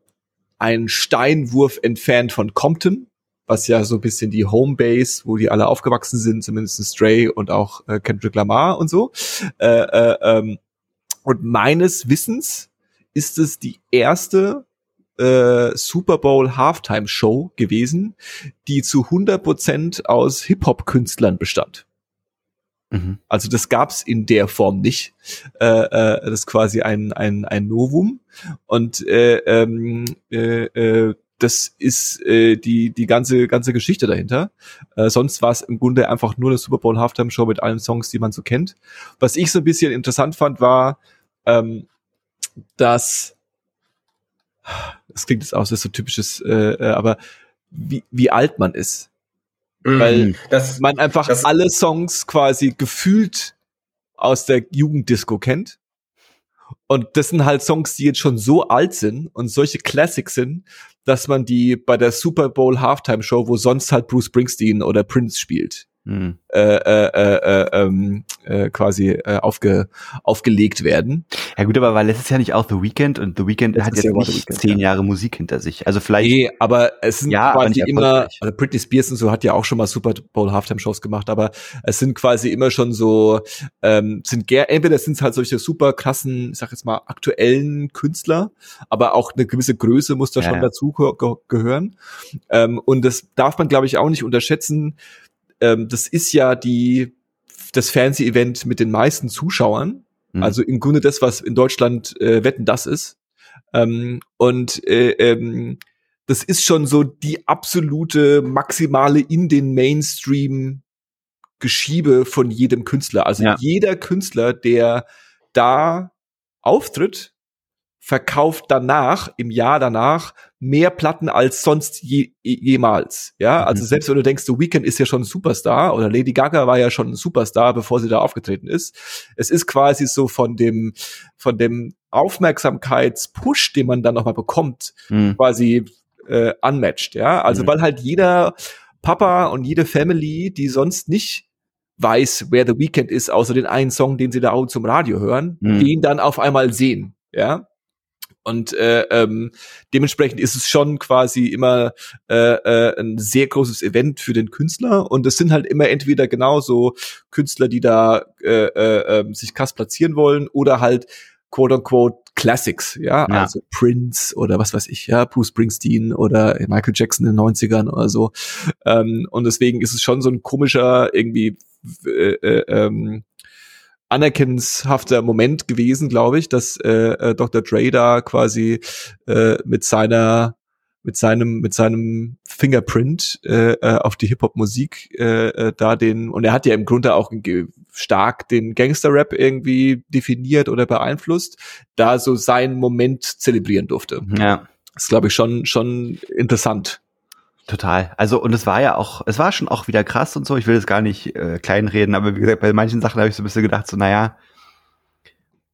ein Steinwurf entfernt von Compton, was ja so ein bisschen die Homebase, wo die alle aufgewachsen sind, zumindest Stray und auch äh, Kendrick Lamar und so. Äh, äh, ähm, und meines Wissens ist es die erste äh, Super Bowl Halftime Show gewesen, die zu 100% aus Hip-Hop-Künstlern bestand. Mhm. Also das gab's in der Form nicht. Äh, äh, das ist quasi ein, ein, ein Novum. Und äh, ähm, äh, äh, das ist äh, die, die ganze, ganze Geschichte dahinter. Äh, sonst war es im Grunde einfach nur eine Super Bowl Halftime Show mit allen Songs, die man so kennt. Was ich so ein bisschen interessant fand, war, ähm, dass das klingt jetzt auch so typisches, äh, äh, aber wie, wie alt man ist. Mhm. Weil das, man einfach das, alle Songs quasi gefühlt aus der Jugenddisco kennt. Und das sind halt Songs, die jetzt schon so alt sind und solche Classics sind, dass man die bei der Super Bowl Halftime Show, wo sonst halt Bruce Springsteen oder Prince spielt, hm. äh, äh, äh, ähm, äh, quasi äh, aufge, aufgelegt werden. Ja gut, aber weil es ist ja nicht auch The Weeknd und The Weeknd hat jetzt ja nicht Weekend, zehn ja. Jahre Musik hinter sich. Also vielleicht. Nee, aber es sind ja, quasi immer, also Britney Spears und so hat ja auch schon mal Super Bowl Halftime Shows gemacht, aber es sind quasi immer schon so, ähm, sind entweder sind es halt solche super krassen, ich sag jetzt mal, aktuellen Künstler, aber auch eine gewisse Größe muss da schon dazu ge gehören. Ähm, und das darf man, glaube ich, auch nicht unterschätzen, ähm, das ist ja die, das Fernseh-Event mit den meisten Zuschauern. Mhm. Also im Grunde das, was in Deutschland äh, Wetten das ist. Ähm, und äh, ähm, das ist schon so die absolute maximale in den Mainstream Geschiebe von jedem Künstler. Also ja. jeder Künstler, der da auftritt, verkauft danach, im Jahr danach, mehr Platten als sonst je, jemals. Ja, also mhm. selbst wenn du denkst, The Weeknd ist ja schon ein Superstar oder Lady Gaga war ja schon ein Superstar, bevor sie da aufgetreten ist. Es ist quasi so von dem, von dem Aufmerksamkeitspush, den man dann nochmal bekommt, mhm. quasi äh, unmatched. Ja, also mhm. weil halt jeder Papa und jede Family, die sonst nicht weiß, wer The Weeknd ist, außer den einen Song, den sie da auch zum Radio hören, mhm. den dann auf einmal sehen. Ja, und äh, ähm, dementsprechend ist es schon quasi immer äh, äh, ein sehr großes Event für den Künstler. Und es sind halt immer entweder genauso Künstler, die da äh, äh, ähm, sich krass platzieren wollen, oder halt quote unquote Classics, ja? ja, also Prince oder was weiß ich, ja, Bruce Springsteen oder Michael Jackson in den 90ern oder so. Ähm, und deswegen ist es schon so ein komischer irgendwie äh, äh, ähm, anerkennenshafter Moment gewesen, glaube ich, dass äh, äh, Dr. Dre da quasi äh, mit seiner mit seinem mit seinem Fingerprint äh, äh, auf die Hip Hop Musik äh, äh, da den und er hat ja im Grunde auch stark den Gangster Rap irgendwie definiert oder beeinflusst, da so seinen Moment zelebrieren durfte. Ja. Das ist glaube ich schon schon interessant. Total. Also und es war ja auch, es war schon auch wieder krass und so. Ich will es gar nicht äh, kleinreden, aber wie gesagt, bei manchen Sachen habe ich so ein bisschen gedacht, so naja,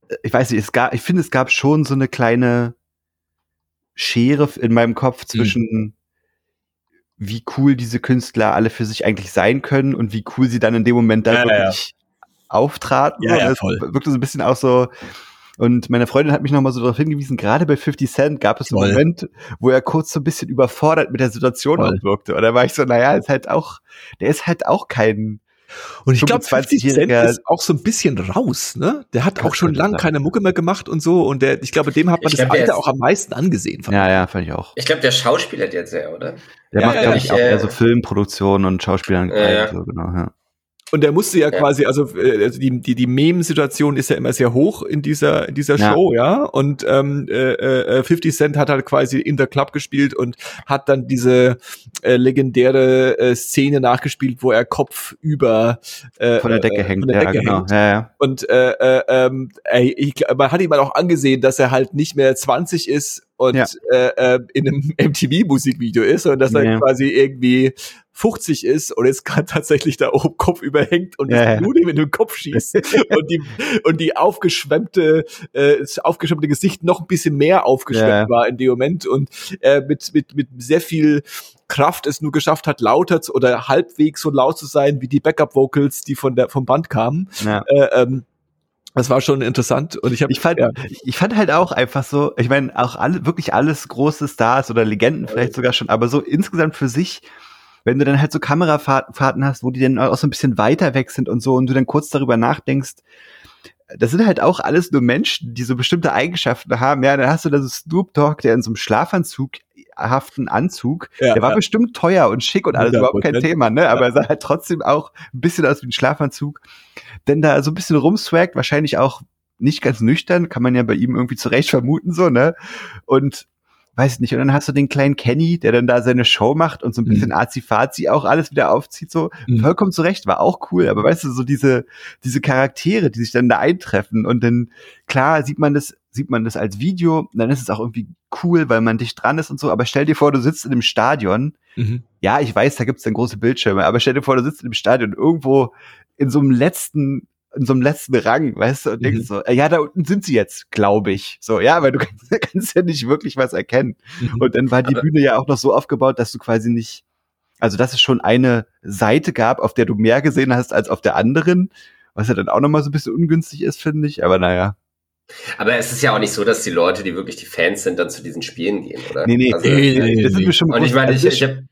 äh, ich weiß nicht, es gab, ich finde, es gab schon so eine kleine Schere in meinem Kopf mhm. zwischen mhm. wie cool diese Künstler alle für sich eigentlich sein können und wie cool sie dann in dem Moment dann ja, wirklich ja. auftraten. Ja, ja, voll. wirkte so ein bisschen auch so, und meine Freundin hat mich nochmal so darauf hingewiesen, gerade bei 50 Cent gab es einen Voll. Moment, wo er kurz so ein bisschen überfordert mit der Situation wirkte. Und da war ich so, naja, ist halt auch, der ist halt auch kein, und ich glaube, 50 Cent ist auch so ein bisschen raus, ne? Der hat auch schon lang keine Mucke mehr gemacht und so. Und der, ich glaube, dem hat man glaub, das Alter auch am meisten angesehen. Ja, ja, fand ich auch. Ich glaube, der Schauspieler hat jetzt sehr, oder? Der ja, macht, ja, glaube ich, auch äh, eher so Filmproduktionen und Schauspielern. Ja, ja. So, genau, ja. Und der musste ja, ja. quasi, also, äh, also die, die, die Meme-Situation ist ja immer sehr hoch in dieser, in dieser ja. Show, ja. Und ähm, äh, äh, 50 Cent hat halt quasi in der Club gespielt und hat dann diese äh, legendäre äh, Szene nachgespielt, wo er Kopf über äh, von der Decke äh, hängt. Von der Decke genau. hängt. Ja, ja. Und äh, äh, ey, ich, man hat ihm auch angesehen, dass er halt nicht mehr 20 ist und ja. äh, äh, in einem MTV-Musikvideo ist und dass er ja. quasi irgendwie 50 ist und jetzt gerade tatsächlich da oben Kopf überhängt und ja, das Blut ihm in den Kopf schießt und die und die aufgeschwemmte äh, das aufgeschwemmte Gesicht noch ein bisschen mehr aufgeschwemmt war in dem Moment und äh, mit mit mit sehr viel Kraft es nur geschafft hat, lauter zu, oder halbwegs so laut zu sein wie die Backup Vocals, die von der vom Band kamen. Äh, ähm, das war schon interessant und ich habe ich fand ja. ich fand halt auch einfach so, ich meine auch alle wirklich alles große Stars oder Legenden vielleicht sogar schon, aber so insgesamt für sich wenn du dann halt so Kamerafahrten hast, wo die dann auch so ein bisschen weiter weg sind und so und du dann kurz darüber nachdenkst, das sind halt auch alles nur Menschen, die so bestimmte Eigenschaften haben. Ja, dann hast du da so Snoop Dogg, der in so einem Schlafanzug haften Anzug. Ja, der war ja. bestimmt teuer und schick und alles, überhaupt kein Thema, ne? Aber er sah halt trotzdem auch ein bisschen aus wie ein Schlafanzug. Denn da so ein bisschen rumswagt, wahrscheinlich auch nicht ganz nüchtern, kann man ja bei ihm irgendwie zurecht vermuten, so, ne? Und weiß nicht, und dann hast du den kleinen Kenny, der dann da seine Show macht und so ein mhm. bisschen mhm. Azi-Fazi auch alles wieder aufzieht, so mhm. vollkommen zurecht, war auch cool, aber weißt du, so diese, diese Charaktere, die sich dann da eintreffen und dann, klar, sieht man das, sieht man das als Video, dann ist es auch irgendwie cool, weil man dicht dran ist und so, aber stell dir vor, du sitzt in einem Stadion, mhm. ja, ich weiß, da gibt's dann große Bildschirme, aber stell dir vor, du sitzt in einem Stadion irgendwo in so einem letzten in so einem letzten Rang, weißt du, und denkst mhm. so, ja, da unten sind sie jetzt, glaube ich. So, ja, weil du kannst, kannst, ja nicht wirklich was erkennen. Mhm. Und dann war die Bühne ja auch noch so aufgebaut, dass du quasi nicht, also dass es schon eine Seite gab, auf der du mehr gesehen hast als auf der anderen, was ja dann auch nochmal so ein bisschen ungünstig ist, finde ich, aber naja. Aber es ist ja auch nicht so, dass die Leute, die wirklich die Fans sind, dann zu diesen Spielen gehen, oder? Nee, nee, also, nee, nee, nee, das ist mir schon Und ich meine, ich, ich habe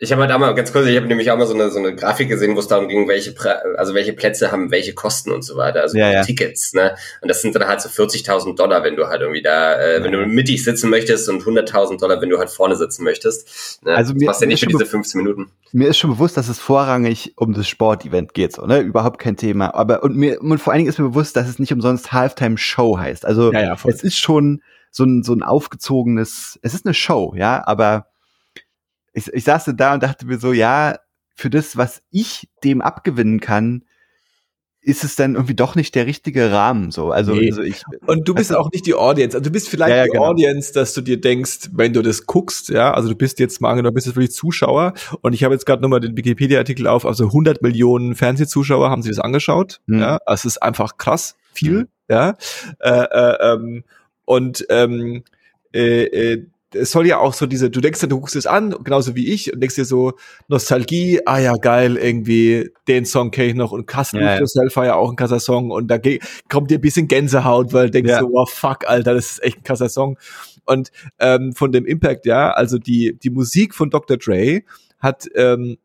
ich habe halt einmal ganz kurz, ich habe nämlich auch mal so eine, so eine Grafik gesehen, wo es darum ging, welche also welche Plätze haben welche Kosten und so weiter, also ja, ja. Tickets, ne? Und das sind dann halt so 40.000 Dollar, wenn du halt irgendwie da, äh, wenn du mittig sitzen möchtest und 100.000 Dollar, wenn du halt vorne sitzen möchtest. Ne? Also mir das passt ja nicht für diese 15 Minuten. Mir ist schon bewusst, dass es vorrangig um das Sportevent geht, so, ne? Überhaupt kein Thema. Aber und mir und vor allen Dingen ist mir bewusst, dass es nicht umsonst Halftime Show heißt. Also ja, es ist schon so ein so ein aufgezogenes, es ist eine Show, ja, aber ich, ich saß da und dachte mir so, ja, für das, was ich dem abgewinnen kann, ist es dann irgendwie doch nicht der richtige Rahmen so. Also, nee. also ich und du bist also, auch nicht die Audience. Also du bist vielleicht ja, ja, die genau. Audience, dass du dir denkst, wenn du das guckst, ja, also du bist jetzt mal angenommen, bist jetzt wirklich Zuschauer und ich habe jetzt gerade nochmal den Wikipedia-Artikel auf, also 100 Millionen Fernsehzuschauer haben sich das angeschaut, mhm. ja, also es ist einfach krass viel, mhm. ja, äh, äh, ähm, und ähm, äh, äh, es soll ja auch so diese, du denkst du guckst es an, genauso wie ich, und denkst dir so, Nostalgie, ah ja, geil, irgendwie, den Song kenne ich noch, und Cast ja, ja. Yourself war ja auch ein krasser Song, und da kommt dir ein bisschen Gänsehaut, weil du denkst ja. so, oh fuck, Alter, das ist echt ein krasser Song. Und ähm, von dem Impact, ja, also die, die Musik von Dr. Dre hat ähm,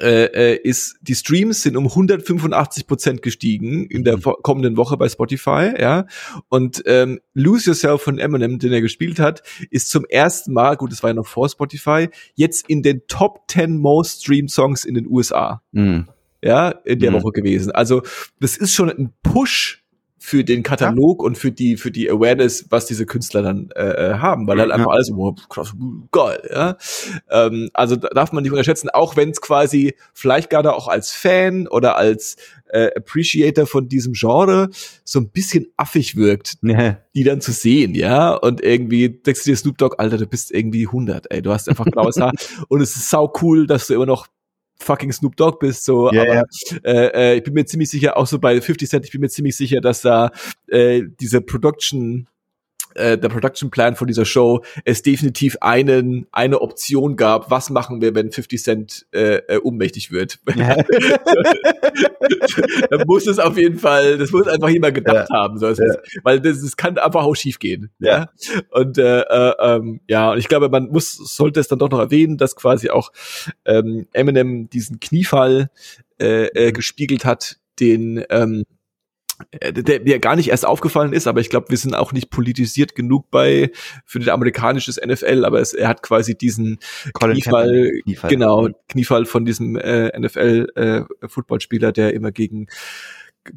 äh, äh, ist die Streams sind um 185 Prozent gestiegen in der mhm. kommenden Woche bei Spotify, ja. Und ähm, Lose Yourself von Eminem, den er gespielt hat, ist zum ersten Mal, gut, das war ja noch vor Spotify, jetzt in den Top 10 Most Streamed Songs in den USA. Mhm. Ja, in der mhm. Woche gewesen. Also, das ist schon ein Push für den Katalog ja. und für die für die Awareness, was diese Künstler dann äh, äh haben, weil halt einfach alles wow, krass, geil, ja. Ähm, also darf man nicht unterschätzen, auch wenn es quasi vielleicht gerade auch als Fan oder als äh, Appreciator von diesem Genre so ein bisschen affig wirkt, ja. die dann zu sehen, ja. Und irgendwie denkst du dir Snoop Dogg, Alter, du bist irgendwie 100, ey, du hast einfach blaues Haar und es ist sau cool, dass du immer noch fucking Snoop Dogg bist, so, yeah, aber yeah. Äh, äh, ich bin mir ziemlich sicher, auch so bei 50 Cent, ich bin mir ziemlich sicher, dass da äh, diese Production äh, der Production Plan von dieser Show es definitiv einen eine Option gab, was machen wir, wenn 50 Cent äh, äh, ohnmächtig wird. Ja. Dann muss es auf jeden Fall, das muss einfach jemand gedacht ja. haben, so, ja. weil das, das kann einfach auch schief gehen. Ja. Und äh, äh, ähm, ja, und ich glaube, man muss sollte es dann doch noch erwähnen, dass quasi auch ähm, Eminem diesen Kniefall äh, äh, gespiegelt hat, den ähm, äh, der mir gar nicht erst aufgefallen ist, aber ich glaube, wir sind auch nicht politisiert genug bei für den amerikanisches NFL, aber es, er hat quasi diesen Colin Kniefall, Kniefall, genau, Kniefall von diesem äh, NFL äh, Footballspieler, der immer gegen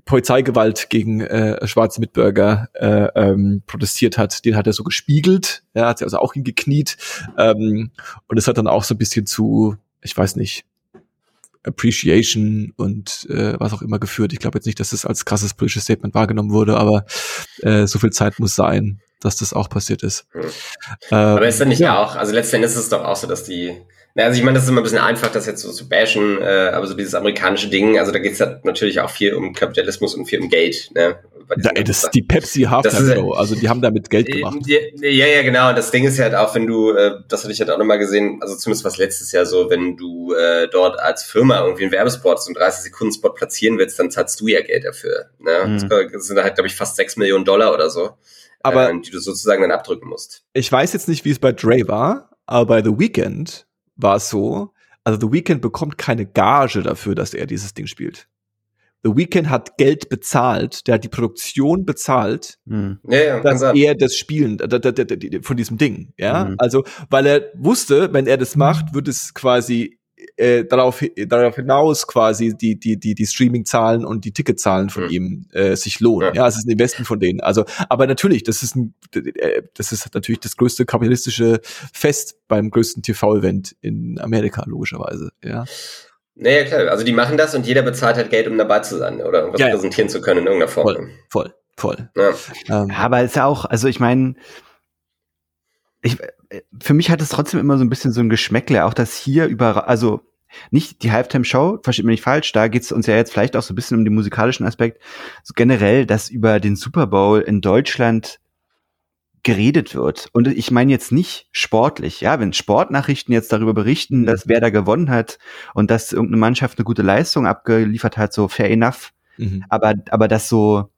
Polizeigewalt gegen äh, schwarze Mitbürger äh, ähm, protestiert hat, den hat er so gespiegelt, er hat sich also auch hingekniet. Ähm, und es hat dann auch so ein bisschen zu, ich weiß nicht, Appreciation und äh, was auch immer geführt. Ich glaube jetzt nicht, dass das als krasses politisches Statement wahrgenommen wurde, aber äh, so viel Zeit muss sein, dass das auch passiert ist. Hm. Ähm, aber ist dann nicht ja. auch, also letztendlich ist es doch auch so, dass die na, also ich meine, das ist immer ein bisschen einfach, das jetzt so zu bashen, äh, aber so dieses amerikanische Ding, also da geht es ja natürlich auch viel um Kapitalismus und viel um Geld. Ne? Da, ey, das ist die Pepsi Halftime Show, also die haben damit Geld gemacht. Ja, ja, genau. Das Ding ist halt auch, wenn du, äh, das hatte ich halt auch nochmal gesehen, also zumindest was letztes Jahr so, wenn du äh, dort als Firma irgendwie einen Werbespot, so einen 30-Sekunden-Spot platzieren willst, dann zahlst du ja Geld dafür. Ne? Mhm. Das sind halt, glaube ich, fast 6 Millionen Dollar oder so, aber äh, die du sozusagen dann abdrücken musst. Ich weiß jetzt nicht, wie es bei Dre war, aber bei The Weeknd war es so, also The Weeknd bekommt keine Gage dafür, dass er dieses Ding spielt. The Weeknd hat Geld bezahlt, der hat die Produktion bezahlt, hm. ja, ja, dass er das Spielen von diesem Ding, ja, mhm. also weil er wusste, wenn er das macht, wird es quasi äh, darauf, darauf hinaus quasi die, die, die, die Streaming-Zahlen und die Ticketzahlen von mhm. ihm äh, sich lohnen. Ja. ja, es ist ein Investment von denen. Also, aber natürlich, das ist ein, äh, das ist natürlich das größte kapitalistische Fest beim größten TV-Event in Amerika, logischerweise, ja. Naja, klar. Also die machen das und jeder bezahlt halt Geld, um dabei zu sein oder irgendwas ja, präsentieren zu können in irgendeiner Form. Voll, voll, voll. Ja. Ähm, aber ist ja auch, also ich meine, ich, für mich hat es trotzdem immer so ein bisschen so ein Geschmäckle, auch das hier über, also nicht die Halftime-Show, versteht mir nicht falsch, da geht es uns ja jetzt vielleicht auch so ein bisschen um den musikalischen Aspekt, so generell, dass über den Super Bowl in Deutschland geredet wird. Und ich meine jetzt nicht sportlich, ja, wenn Sportnachrichten jetzt darüber berichten, mhm. dass wer da gewonnen hat und dass irgendeine Mannschaft eine gute Leistung abgeliefert hat, so fair enough. Mhm. Aber, aber das so,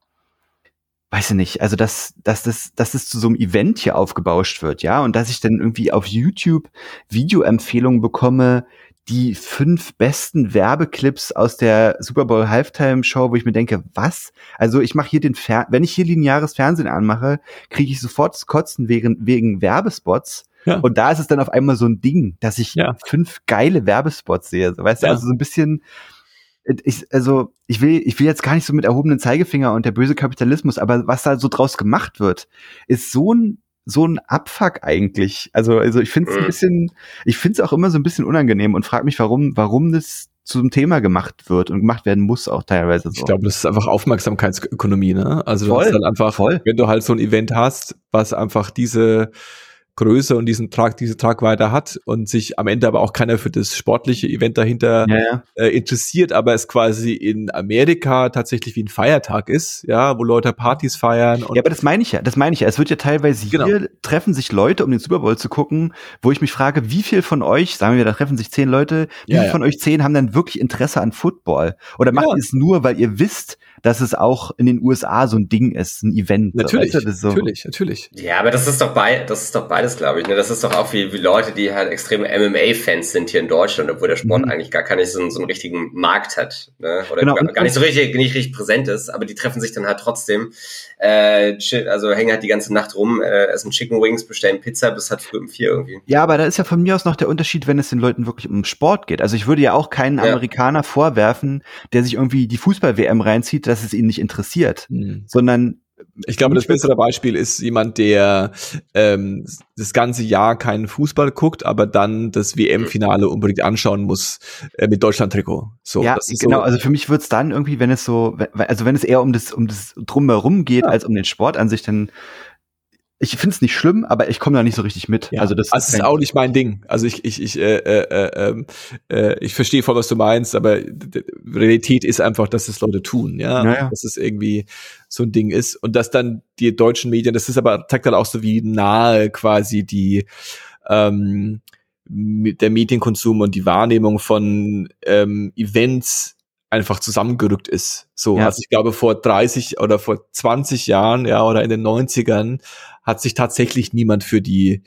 weiß ich nicht, also dass, dass das, dass das zu so einem Event hier aufgebauscht wird, ja, und dass ich dann irgendwie auf YouTube Videoempfehlungen bekomme, die fünf besten Werbeclips aus der Super Bowl Halftime Show, wo ich mir denke, was? Also ich mache hier den Fer wenn ich hier lineares Fernsehen anmache, kriege ich sofort das Kotzen wegen, wegen Werbespots. Ja. Und da ist es dann auf einmal so ein Ding, dass ich ja. fünf geile Werbespots sehe. Weißt ja. du, also so ein bisschen, ich, also ich will, ich will jetzt gar nicht so mit erhobenen Zeigefinger und der böse Kapitalismus, aber was da so draus gemacht wird, ist so ein so ein Abfuck eigentlich. Also, also ich finde es ein mhm. bisschen, ich finde es auch immer so ein bisschen unangenehm und frage mich, warum, warum das zum Thema gemacht wird und gemacht werden muss auch teilweise so. Ich glaube, das ist einfach Aufmerksamkeitsökonomie, ne? Also voll, das ist dann einfach, voll. wenn du halt so ein Event hast, was einfach diese Größe und diesen Trag, diese Tragweite hat und sich am Ende aber auch keiner für das sportliche Event dahinter ja, ja. Äh, interessiert, aber es quasi in Amerika tatsächlich wie ein Feiertag ist, ja, wo Leute Partys feiern. ja, aber das meine ich ja, das meine ich ja. Es wird ja teilweise genau. hier treffen sich Leute, um den Super Bowl zu gucken, wo ich mich frage, wie viel von euch, sagen wir, da treffen sich zehn Leute, wie ja, viel von euch zehn haben dann wirklich Interesse an Football? Oder macht ihr es nur, weil ihr wisst, dass es auch in den USA so ein Ding ist, ein Event. Natürlich, weißt du, so. natürlich, natürlich. Ja, aber das ist doch bei, das ist doch beides, glaube ich. Ne? Das ist doch auch wie, wie Leute, die halt extreme MMA-Fans sind hier in Deutschland, obwohl der Sport mhm. eigentlich gar nicht so, so einen richtigen Markt hat. Ne? Oder genau. gar, gar, nicht so richtig, nicht richtig präsent ist, aber die treffen sich dann halt trotzdem. Äh, also hängen halt die ganze Nacht rum, äh, essen Chicken Wings, bestellen Pizza bis halt früh um vier irgendwie. Ja, aber da ist ja von mir aus noch der Unterschied, wenn es den Leuten wirklich um Sport geht. Also ich würde ja auch keinen ja. Amerikaner vorwerfen, der sich irgendwie die Fußball-WM reinzieht, dass es ihn nicht interessiert mhm. sondern ich glaube, das bessere Beispiel ist jemand, der ähm, das ganze Jahr keinen Fußball guckt, aber dann das WM-Finale unbedingt anschauen muss äh, mit Deutschland-Trikot. So, ja, genau. So. Also für mich wird's dann irgendwie, wenn es so, also wenn es eher um das um das drumherum geht ja. als um den Sport an sich, dann ich finde es nicht schlimm, aber ich komme da nicht so richtig mit. Ja. Also das also ist, ist auch nicht mein Ding. Also ich ich ich äh, äh, äh, ähm, äh, ich verstehe voll, was du meinst, aber Realität ist einfach, dass das Leute tun, ja, naja. dass es irgendwie so ein Ding ist und dass dann die deutschen Medien, das ist aber zeigt halt auch so wie nahe quasi die ähm, der Medienkonsum und die Wahrnehmung von ähm, Events einfach zusammengerückt ist. So, ja. also ich glaube vor 30 oder vor 20 Jahren, ja, oder in den 90ern hat sich tatsächlich niemand für die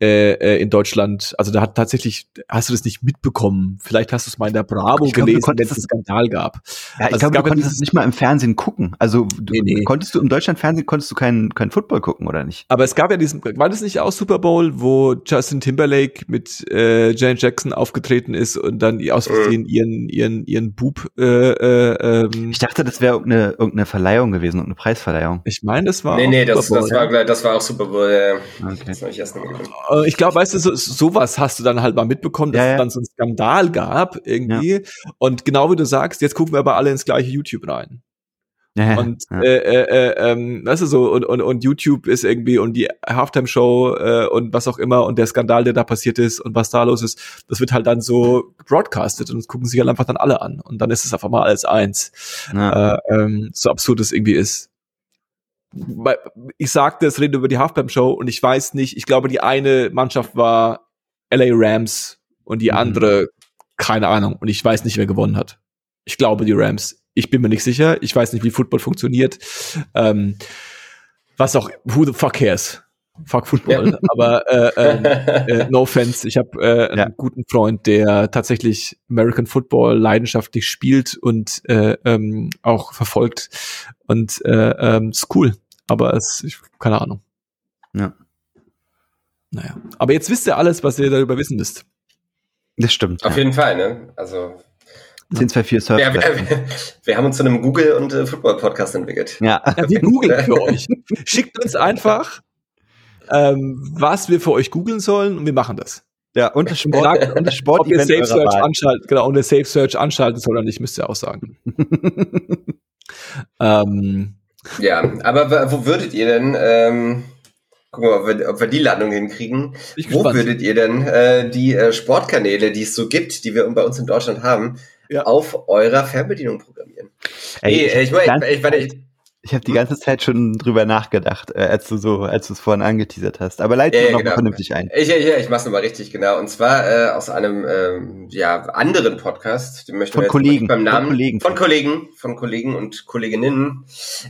äh, äh, in Deutschland, also da hat tatsächlich, hast du das nicht mitbekommen? Vielleicht hast du es mal in der Bravo Ich gelesen, wenn es einen Skandal gab. Ja, ich Also es glaube, gab du ja konntest dieses- es nicht mal im Fernsehen gucken. Also du, Nee, nee. konntest du im Deutschlandfernsehen konntest du keinen keinen Football gucken oder nicht? Aber es gab ja diesen, war das nicht auch Super Bowl, wo Justin Timberlake mit äh, Janet Jackson aufgetreten ist und dann aus Versehen ihren ihren ihren Bub äh, äh, ähm, Ich dachte, das wäre irgendeine, irgendeine Verleihung gewesen, irgendeine Preisverleihung. ich meine, das war Nee, auch nee, das, Super das, Bowl, war, das war auch Super Bowl. Ja. Okay. Das habe ich erst noch. Äh, Ich glaube, weißt du, so, sowas hast du dann halt mal mitbekommen, dass Ja, ja. es dann so einen Skandal gab irgendwie. Und genau wie du sagst, jetzt gucken wir aber alle ins gleiche YouTube rein. Ja, ja, Und ja. äh, äh, äh, ähm, weißt du so, und, und, und YouTube ist irgendwie und die Halftime-Show äh, und was auch immer und der Skandal, der da passiert ist und was da los ist, das wird halt dann so broadcastet und das gucken sich halt einfach dann alle an. Und dann ist es einfach mal alles eins. ja. Äh, ähm, so absurd es irgendwie ist. Ich sagte, es reden über die Halftime-Show und ich weiß nicht, ich glaube, die eine Mannschaft war LA Rams und die Mhm. andere, keine Ahnung, und ich weiß nicht, wer gewonnen hat. Ich glaube, die Rams. Ich bin mir nicht sicher. Ich weiß nicht, wie Football funktioniert. Ähm, was auch, who the fuck cares? Fuck Football. Aber äh, ähm, äh, no offense. Ich habe äh, einen Ja. guten Freund, der tatsächlich American Football leidenschaftlich spielt und äh, ähm, auch verfolgt. Und äh, ähm, ist cool. Aber es, ich, keine Ahnung. Ja. Naja. Aber jetzt wisst ihr alles, was ihr darüber wissen müsst. Das stimmt. Auf Ja. jeden Fall, ne? Also, 1024 Surf. wir, wir, wir haben uns zu einem Google- und äh, Football-Podcast entwickelt. Ja. Ja, wir googeln für euch. Schickt uns einfach, ähm, was wir für euch googeln sollen und wir machen das. ja, und das Sport, Sagt, und das Ob ihr Safe Search Wahl. anschalten, genau, und ihr Safe Search anschalten soll oder nicht, müsst ihr auch sagen. ähm, Ja, aber wo würdet ihr denn, ähm, gucken wir, mal, ob wir, ob wir die Landung hinkriegen, wo gespannt. würdet ihr denn äh, die äh, Sportkanäle, die es so gibt, die wir bei uns in Deutschland haben, Ja. auf eurer Fernbedienung programmieren? Ey, nee, ich, äh, ich meine, ich, ich, meine, ich, ich habe die ganze Zeit schon drüber nachgedacht, äh, als du so, als du es vorhin angeteasert hast. Aber leite Ja, ja, noch genau. mal vernünftig ein. Ich, ich, ich mach's nochmal richtig, genau. Und zwar äh, aus einem ähm, ja, anderen Podcast, den möchten Von wir jetzt Kollegen, beim von Namen, Kollegen. von Kollegen, von Kollegen und Kolleginnen,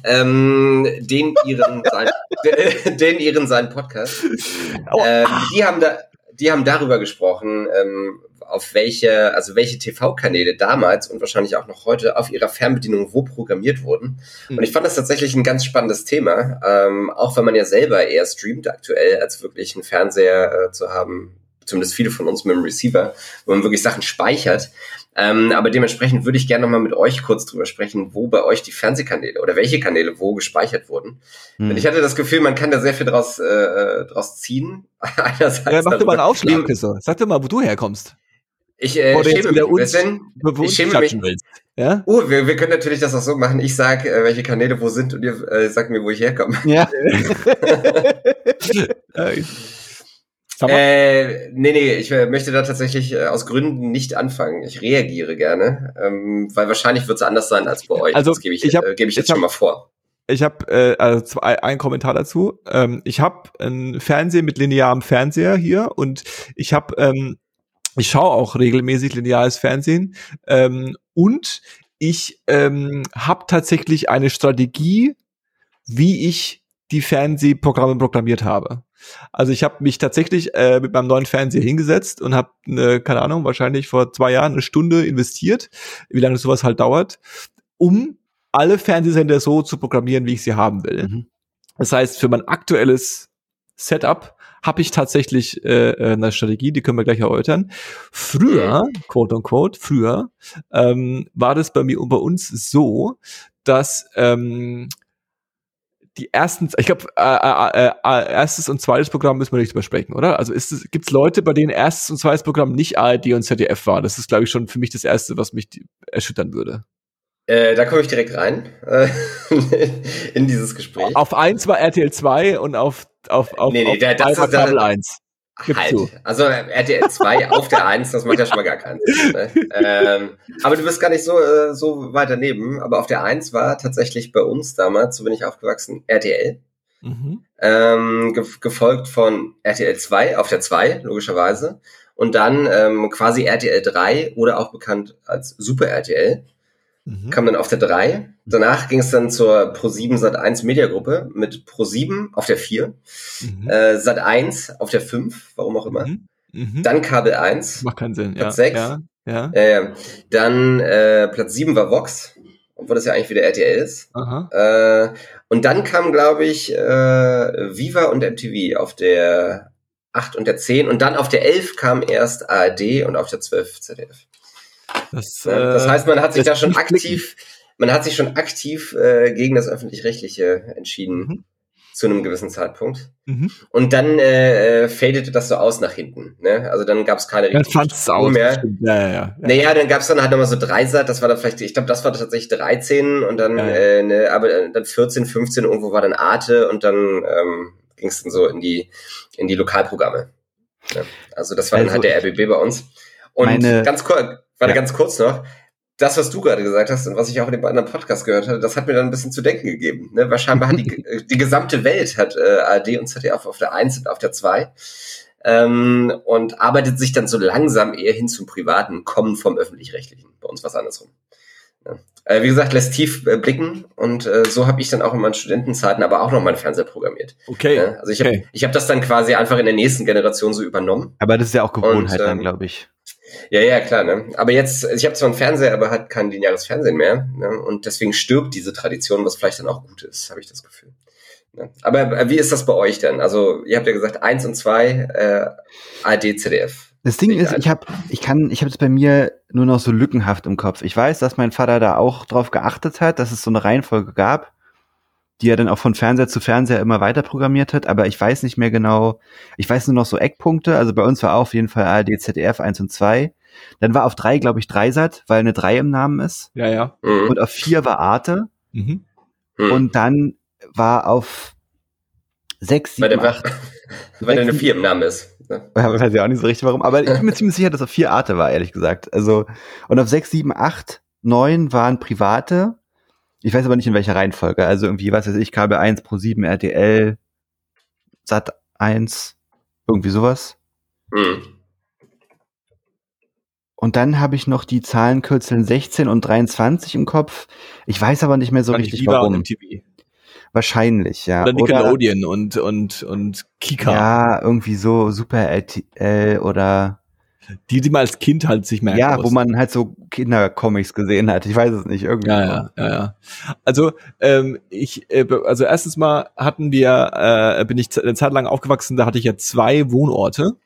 ähm, den ihren sein, den ihren seinen Podcast. Ähm, die haben da, die haben darüber gesprochen, ähm, auf welche, also welche TV-Kanäle damals und wahrscheinlich auch noch heute auf ihrer Fernbedienung wo programmiert wurden. Mhm. Und ich fand das tatsächlich ein ganz spannendes Thema, ähm, auch wenn man ja selber eher streamt aktuell, als wirklich einen Fernseher äh, zu haben, zumindest viele von uns mit dem Receiver, wo man wirklich Sachen speichert. Ähm, aber dementsprechend würde ich gerne nochmal mit euch kurz drüber sprechen, wo bei euch die Fernsehkanäle oder welche Kanäle wo gespeichert wurden. Hm. Denn ich hatte das Gefühl, man kann da sehr viel draus, äh, draus ziehen. Einerseits ja, mach doch mal einen Aufschlag, Chriso. Sag doch mal, wo du herkommst. Ich äh, schäme mich uns, bevor Ich schäme mich. willst. Ja? Oh, wir, wir können natürlich das auch so machen. Ich sag, äh, welche Kanäle wo sind und ihr äh, sagt mir, wo ich herkomme. Ja. Äh, nee, nee, ich äh, möchte da tatsächlich äh, aus Gründen nicht anfangen. Ich reagiere gerne, ähm, weil wahrscheinlich wird es anders sein als bei euch. Also, das gebe ich, ich hab- äh, gebe ich jetzt ich hab- schon mal vor. Ich habe äh, also zwei, einen Kommentar dazu. Ähm, ich habe einen Fernseher mit linearem Fernseher hier und ich habe, ähm, ich schaue auch regelmäßig lineares Fernsehen ähm, und ich ähm, habe tatsächlich eine Strategie, wie ich die Fernsehprogramme programmiert habe. Also ich habe mich tatsächlich äh, mit meinem neuen Fernseher hingesetzt und habe, eine, keine Ahnung, wahrscheinlich vor zwei Jahren eine Stunde investiert, wie lange sowas halt dauert, um alle Fernsehsender so zu programmieren, wie ich sie haben will. Mhm. Das heißt, für mein aktuelles Setup habe ich tatsächlich äh, äh, eine Strategie, die können wir gleich erläutern. Früher, quote unquote, früher, ähm, war das bei mir und bei uns so, dass ähm, die ersten, ich glaube, äh, äh, äh, äh, erstes und zweites Programm müssen wir nicht übersprechen, oder? Also gibt es Leute, bei denen erstes und zweites Programm nicht ARD und ZDF war? Das ist, glaube ich, schon für mich das Erste, was mich erschüttern würde. Äh, da komme ich direkt rein äh, in dieses Gespräch. Auf eins war RTL 2 und auf auf auf, Nee, nee, auf das der- Kabel 1. Halt. zu. Also RTL 2 auf der 1, das macht ja schon mal gar keinen Sinn. Ne? Ähm, aber du bist gar nicht so, äh, so weit daneben. Aber auf der 1 war tatsächlich bei uns damals, so bin ich aufgewachsen, RTL. Mhm. ähm, ge gefolgt von RTL 2 auf der 2, logischerweise. Und dann ähm, quasi RTL 3 oder auch bekannt als Super RTL. Mhm. kam dann auf der 3. Danach ging es dann zur Pro7 Sat1 Mediagruppe mit Pro7 auf der 4. Mhm. Äh, Sat1 auf der 5, warum auch immer. Mhm. Mhm. Dann Kabel 1. Macht keinen Sinn, Platz ja. 6. Ja, ja. Äh, dann äh, Platz 7 war Vox, obwohl das ja eigentlich wieder RTL ist. Äh, und dann kam, glaube ich, äh, Viva und MTV auf der 8 und der 10. Und dann auf der 11 kam erst ARD und auf der 12 ZDF. Das, äh, das heißt, man hat sich da schon aktiv, man hat sich schon aktiv äh, gegen das öffentlich-rechtliche entschieden. Mhm zu einem gewissen Zeitpunkt. Mhm. Und dann äh, fadete das so aus nach hinten. Ne? Also dann gab es keine dann fand's aus, mehr. Ja, ja, ja. Naja, dann gab es dann halt nochmal so Dreisat, das war dann vielleicht, ich glaube, das war tatsächlich 13 und dann, ja, ja. Äh, ne, aber äh, dann 14, 15 irgendwo war dann Arte und dann ähm, ging es dann so in die, in die Lokalprogramme. Ne? Also das war also, dann halt der RBB bei uns. Und ganz kurz, warte ja. ganz kurz noch, das, was du gerade gesagt hast und was ich auch in dem anderen Podcast gehört hatte, das hat mir dann ein bisschen zu denken gegeben. Ne? Weil scheinbar hat die, die gesamte Welt hat äh, ARD und ZDF auf der 1 und auf der 2 ähm, und arbeitet sich dann so langsam eher hin zum Privaten, kommen vom Öffentlich-Rechtlichen. Bei uns was andersrum. Ja. Äh, wie gesagt, lässt tief äh, blicken und äh, so habe ich dann auch in meinen Studentenzeiten aber auch noch meinen Fernseher programmiert. Okay. Ja? Also ich habe okay. ich hab das dann quasi einfach in der nächsten Generation so übernommen. Aber das ist ja auch Gewohnheit und, ähm, dann, glaube ich. Ja, ja, klar. Ne? Aber jetzt, ich habe zwar einen Fernseher, aber hat kein lineares Fernsehen mehr. Ne? Und deswegen stirbt diese Tradition, was vielleicht dann auch gut ist, habe ich das Gefühl. Ne? Aber äh, wie ist das bei euch denn? Also, ihr habt ja gesagt, eins und zwei äh, AD, CDF. Das Ding ist, ich habe, ich kann, ich habe es bei mir nur noch so lückenhaft im Kopf. Ich weiß, dass mein Vater da auch drauf geachtet hat, dass es so eine Reihenfolge gab die er dann auch von Fernseher zu Fernseher immer weiter programmiert hat, aber ich weiß nicht mehr genau, ich weiß nur noch so Eckpunkte, also bei uns war auf jeden Fall ARD, ZDF 1 und 2, dann war auf 3, glaube ich, Dreisat, weil eine 3 im Namen ist. Ja, ja. Mhm. Und auf 4 war Arte. Mhm. mhm. Und dann war auf 6, 7, weil der, 8, weil der eine 4 im Namen ist. Ne? Ja, weiß ich auch nicht so richtig warum, aber ich bin mir ziemlich sicher, dass auf 4 Arte war, ehrlich gesagt. Also, und auf 6, 7, 8, 9 waren private ich weiß aber nicht in welcher Reihenfolge. Also irgendwie, was weiß ich, Kabel 1 Pro 7 RTL, Sat 1, irgendwie sowas. Mhm. Und dann habe ich noch die Zahlenkürzeln 16 und 23 im Kopf. Ich weiß aber nicht mehr so richtig warum. Wahrscheinlich, ja. Oder Nickelodeon oder, und, und, und Kika. Ja, irgendwie so Super RTL oder die, die man als Kind halt sich merken Ja, wo man halt so Kindercomics gesehen hat. Ich weiß es nicht, irgendwie. Ja, ja, ja, ja. Also, ähm, ich, äh, also erstens mal hatten wir, äh, bin ich eine Zeit lang aufgewachsen, da hatte ich ja zwei Wohnorte.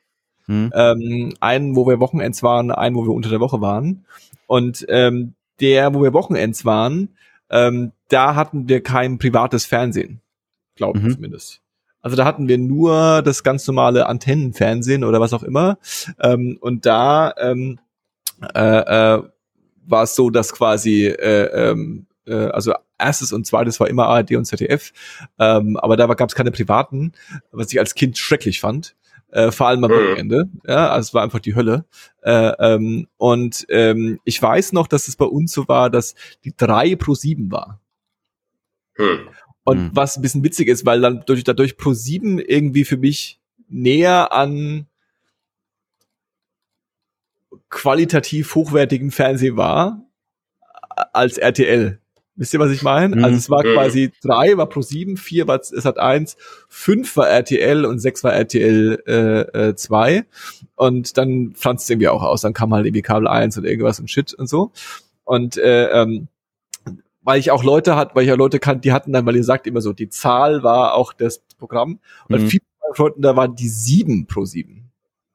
Hm. Ähm, einen, wo wir Wochenends waren, einen, wo wir unter der Woche waren. Und ähm, der, wo wir Wochenends waren, ähm, da hatten wir kein privates Fernsehen. Glaube ich mhm. zumindest. Also da hatten wir nur das ganz normale Antennenfernsehen oder was auch immer. Ähm, und da ähm, äh, äh, war es so, dass quasi äh, ähm, äh, also erstes und zweites war immer ARD und ZDF, ähm, aber da gab es keine privaten, was ich als Kind schrecklich fand. Äh, vor allem am. Wochenende. Ja, also es war einfach die Hölle. Äh, ähm, und ähm, ich weiß noch, dass es bei uns so war, dass die drei pro sieben war. Hm. Und mhm. was ein bisschen witzig ist, weil dann durch, dadurch Pro 7 irgendwie für mich näher an qualitativ hochwertigem Fernsehen war als RTL. Wisst ihr, was ich meine? Mhm. Also es war quasi drei war Pro 7, vier war es hat eins, fünf war RTL und sechs war RTL äh, äh, 2. Und dann pflanzt es irgendwie auch aus. Dann kam halt irgendwie Kabel 1 und irgendwas und Shit und so. Und äh, ähm, weil ich auch Leute hat, weil ich ja Leute kannte, die hatten dann, weil ihr sagt immer so, die Zahl war auch das Programm. Und mhm. viele Leute, da waren die sieben pro sieben.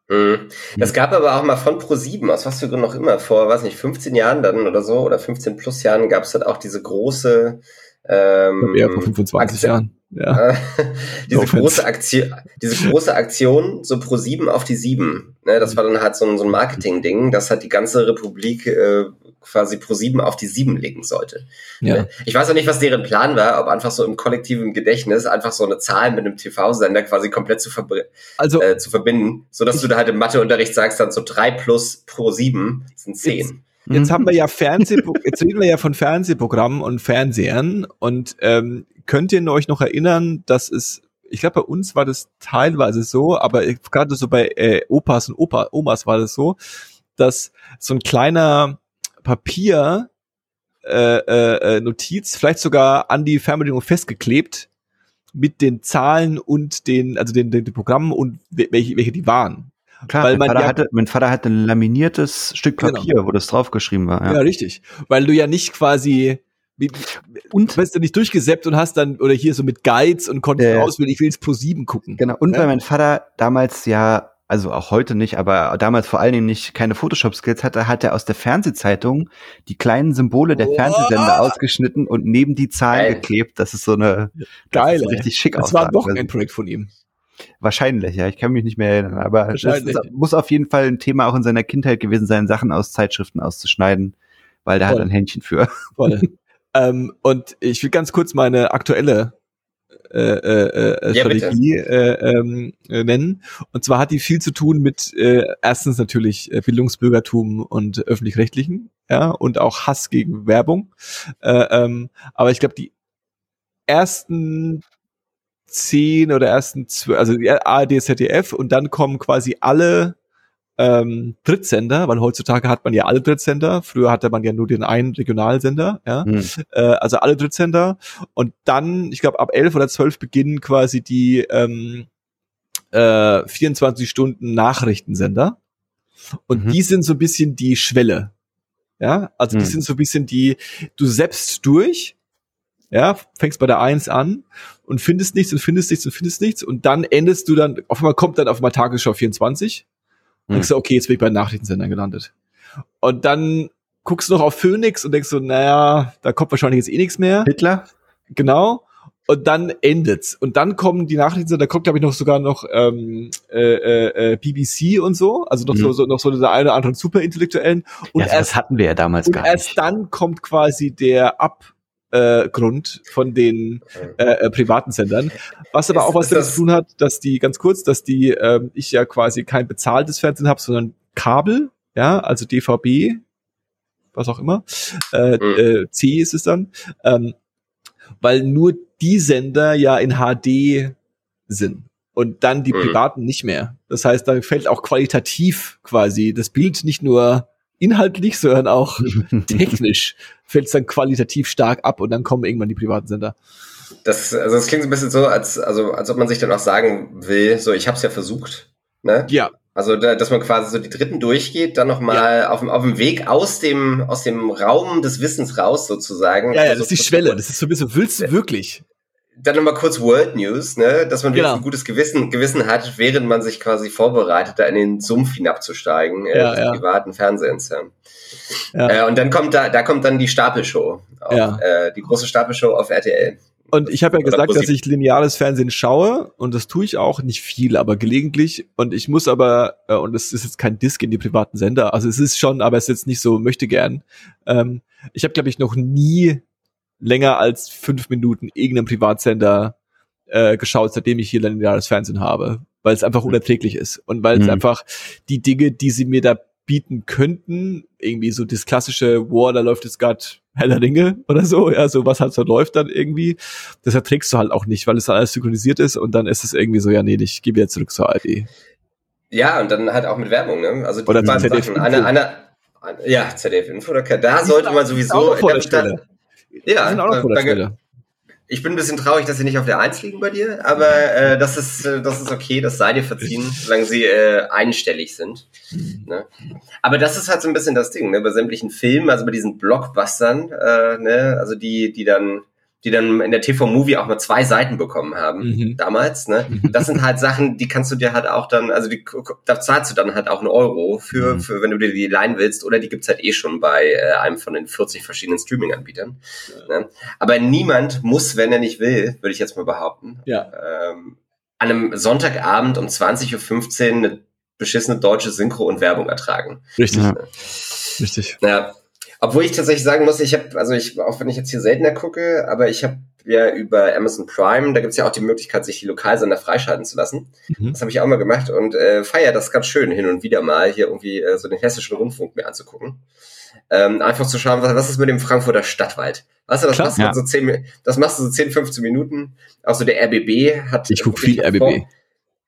Mhm. Es gab aber auch mal von Pro 7, aus was für Gründen noch immer, vor, weiß nicht, 15 Jahren dann oder so, oder 15 plus Jahren gab es dann auch diese große ähm, ja, vor 25 Aktion, Jahren. Ja. diese, große Aktion, diese große Aktion, so pro sieben auf die sieben. Ne, das war dann halt so ein, so ein Marketing-Ding, das hat die ganze Republik äh, quasi pro sieben auf die sieben legen sollte. Ja. Ne? Ich weiß auch nicht, was deren Plan war, ob einfach so im kollektiven Gedächtnis einfach so eine Zahl mit einem TV-Sender quasi komplett zu, also, äh, zu verbinden, so dass du da halt im Matheunterricht sagst, dann so drei plus pro sieben sind zehn. Jetzt, jetzt haben wir ja Fernseh, jetzt reden wir ja von Fernsehprogrammen und Fernsehern und ähm, könnt ihr euch noch erinnern, dass es ich glaube, bei uns war das teilweise so, aber gerade so bei äh, Opas und Opa, Omas war das so, dass so ein kleiner Papier äh, äh, Notiz, vielleicht sogar an die Fernbedienung festgeklebt mit den Zahlen und den, also den, den, den Programmen und welche, welche die waren. Klar, Weil mein, Vater ja, hatte, mein Vater hatte ein laminiertes Stück genau. Papier, genau. wo das draufgeschrieben war. Ja. ja, richtig. Weil du ja nicht quasi und bist du nicht durchgesäppt und hast dann oder hier so mit Guides und konntest äh, auswählen, ich will jetzt pro sieben gucken. Genau. Und ja? weil mein Vater damals ja also auch heute nicht, aber damals vor allen Dingen nicht keine Photoshop-Skills hatte, hat er aus der Fernsehzeitung die kleinen Symbole der oh. Fernsehsender ausgeschnitten und neben die Zahlen Geil. geklebt. Das ist so eine geil, richtig schick aus. Das war ein Wochenendprojekt von ihm. Wahrscheinlich, ja. Ich kann mich nicht mehr erinnern. Aber das muss auf jeden Fall ein Thema auch in seiner Kindheit gewesen sein, Sachen aus Zeitschriften auszuschneiden, weil da hat er ein Händchen für. Voll. ähm, und ich will ganz kurz meine aktuelle äh, äh, äh, ja, Strategie äh, ähm, äh, nennen. Und zwar hat die viel zu tun mit äh, erstens natürlich äh, Bildungsbürgertum und öffentlich-rechtlichen, ja, und auch Hass gegen Werbung. Äh, ähm, aber ich glaube, die ersten zehn oder ersten zwölf, also ARD, ZDF und dann kommen quasi alle ähm, Drittsender, weil heutzutage hat man ja alle Drittsender. Früher hatte man ja nur den einen Regionalsender, ja. Hm. Äh, also alle Drittsender. Und dann, ich glaube, ab elf oder zwölf beginnen quasi die ähm, äh, 24 Stunden Nachrichtensender. Und mhm. die sind so ein bisschen die Schwelle. Ja, also die hm. sind so ein bisschen die, du selbst durch, ja, fängst bei der Eins an und findest nichts und findest nichts und findest nichts und dann endest du dann, auf einmal kommt dann auf einmal Tagesschau 24 und denkst du, okay, jetzt bin ich bei Nachrichtensendern gelandet. Und dann guckst du noch auf Phoenix und denkst so, naja, da kommt wahrscheinlich jetzt eh nichts mehr. Hitler? Genau. Und dann endet's. Und dann kommen die Nachrichten, da kommt, glaube ich, noch sogar noch ähm, äh, äh, BBC und so, also noch mhm. so, so noch so der eine oder anderen Superintellektuellen. Und ja, erst hatten wir ja damals gar nicht. Erst dann kommt quasi der Ab äh, Grund von den äh, äh, privaten Sendern. Was aber ist, auch was damit zu tun hat, dass die, ganz kurz, dass die, ähm, ich ja quasi kein bezahltes Fernsehen habe, sondern Kabel, ja, also DVB, was auch immer, äh, mhm. äh, C ist es dann, ähm, weil nur die Sender ja in HD sind und dann die mhm. privaten nicht mehr. Das heißt, da fällt auch qualitativ quasi das Bild nicht nur inhaltlich, sondern auch technisch fällt es dann qualitativ stark ab und dann kommen irgendwann die privaten Sender. Das, also das klingt so ein bisschen so, als, also, als ob man sich dann auch sagen will, so ich habe es ja versucht. Ne? Ja. Also, da, dass man quasi so die dritten durchgeht, dann nochmal ja. auf, auf dem Weg aus dem, aus dem Raum des Wissens raus sozusagen. Ja, ja, also das ist die Schwelle. Das ist so ein bisschen, willst du wirklich? Dann nochmal kurz World News, ne? dass man genau. ein gutes Gewissen, Gewissen hat, während man sich quasi vorbereitet, da in den Sumpf hinabzusteigen, ja, äh, ja. privaten Fernsehens. Ja. Äh, und dann kommt da, da kommt dann die Stapelshow, auf, ja. äh, die große Stapelshow auf RTL. Und ich habe ja gesagt, dass ich lineares Fernsehen schaue und das tue ich auch nicht viel, aber gelegentlich. Und ich muss aber, äh, und das ist jetzt kein Disk in die privaten Sender, also es ist schon, aber es ist jetzt nicht so möchte gern. Ähm, ich habe, glaube ich, noch nie länger als fünf Minuten irgendeinem Privatsender äh, geschaut, seitdem ich hier lineares Fernsehen habe, weil es einfach unerträglich ist und weil es mhm. einfach die Dinge, die sie mir da bieten könnten, irgendwie so das klassische, wow, da läuft jetzt gerade heller Dinge oder so, ja, so was halt so läuft dann irgendwie, das erträgst du halt auch nicht, weil es dann alles synchronisiert ist und dann ist es irgendwie so, ja, nee, ich gehe wieder zurück zur ARD. Ja, und dann halt auch mit Werbung, ne? Also die oder ZDF Sachen, eine, eine, ja, ZDF Info, da sollte man sowieso, da, ja, danke. Ich bin ein bisschen traurig, dass sie nicht auf der Eins liegen bei dir, aber äh, das ist äh, das ist okay, das sei dir verziehen, solange sie äh, einstellig sind. Ne? Aber das ist halt so ein bisschen das Ding, ne? bei sämtlichen Filmen, also bei diesen Blockbustern, äh, ne? also die die dann die dann in der TV-Movie auch mal zwei Seiten bekommen haben, mhm. damals, ne? Das sind halt Sachen, die kannst du dir halt auch dann, also die, da zahlst du dann halt auch einen Euro für, mhm. für wenn du dir die leihen willst, oder die gibt's halt eh schon bei äh, einem von den 40 verschiedenen Streaming-Anbietern. Ja. Ne? Aber niemand muss, wenn er nicht will, würde ich jetzt mal behaupten, ja. ähm, an einem Sonntagabend um 20.15 Uhr eine beschissene deutsche Synchro und Werbung ertragen. Richtig. Ja. Richtig. Ja, obwohl ich tatsächlich sagen muss, ich habe, also ich, auch wenn ich jetzt hier seltener gucke, aber ich habe ja über Amazon Prime, da gibt's ja auch die Möglichkeit, sich die Lokalsender freischalten zu lassen. Mhm. Das habe ich auch mal gemacht und äh, feier das ganz schön, hin und wieder mal hier irgendwie äh, so den hessischen Rundfunk mir anzugucken. Ähm, einfach zu schauen, was, was ist mit dem Frankfurter Stadtwald? Weißt du, das Klar, machst du ja. so zehn, das machst du so 10, 15 Minuten. Auch so der RBB hat. Ich gucke viel RBB. Vor,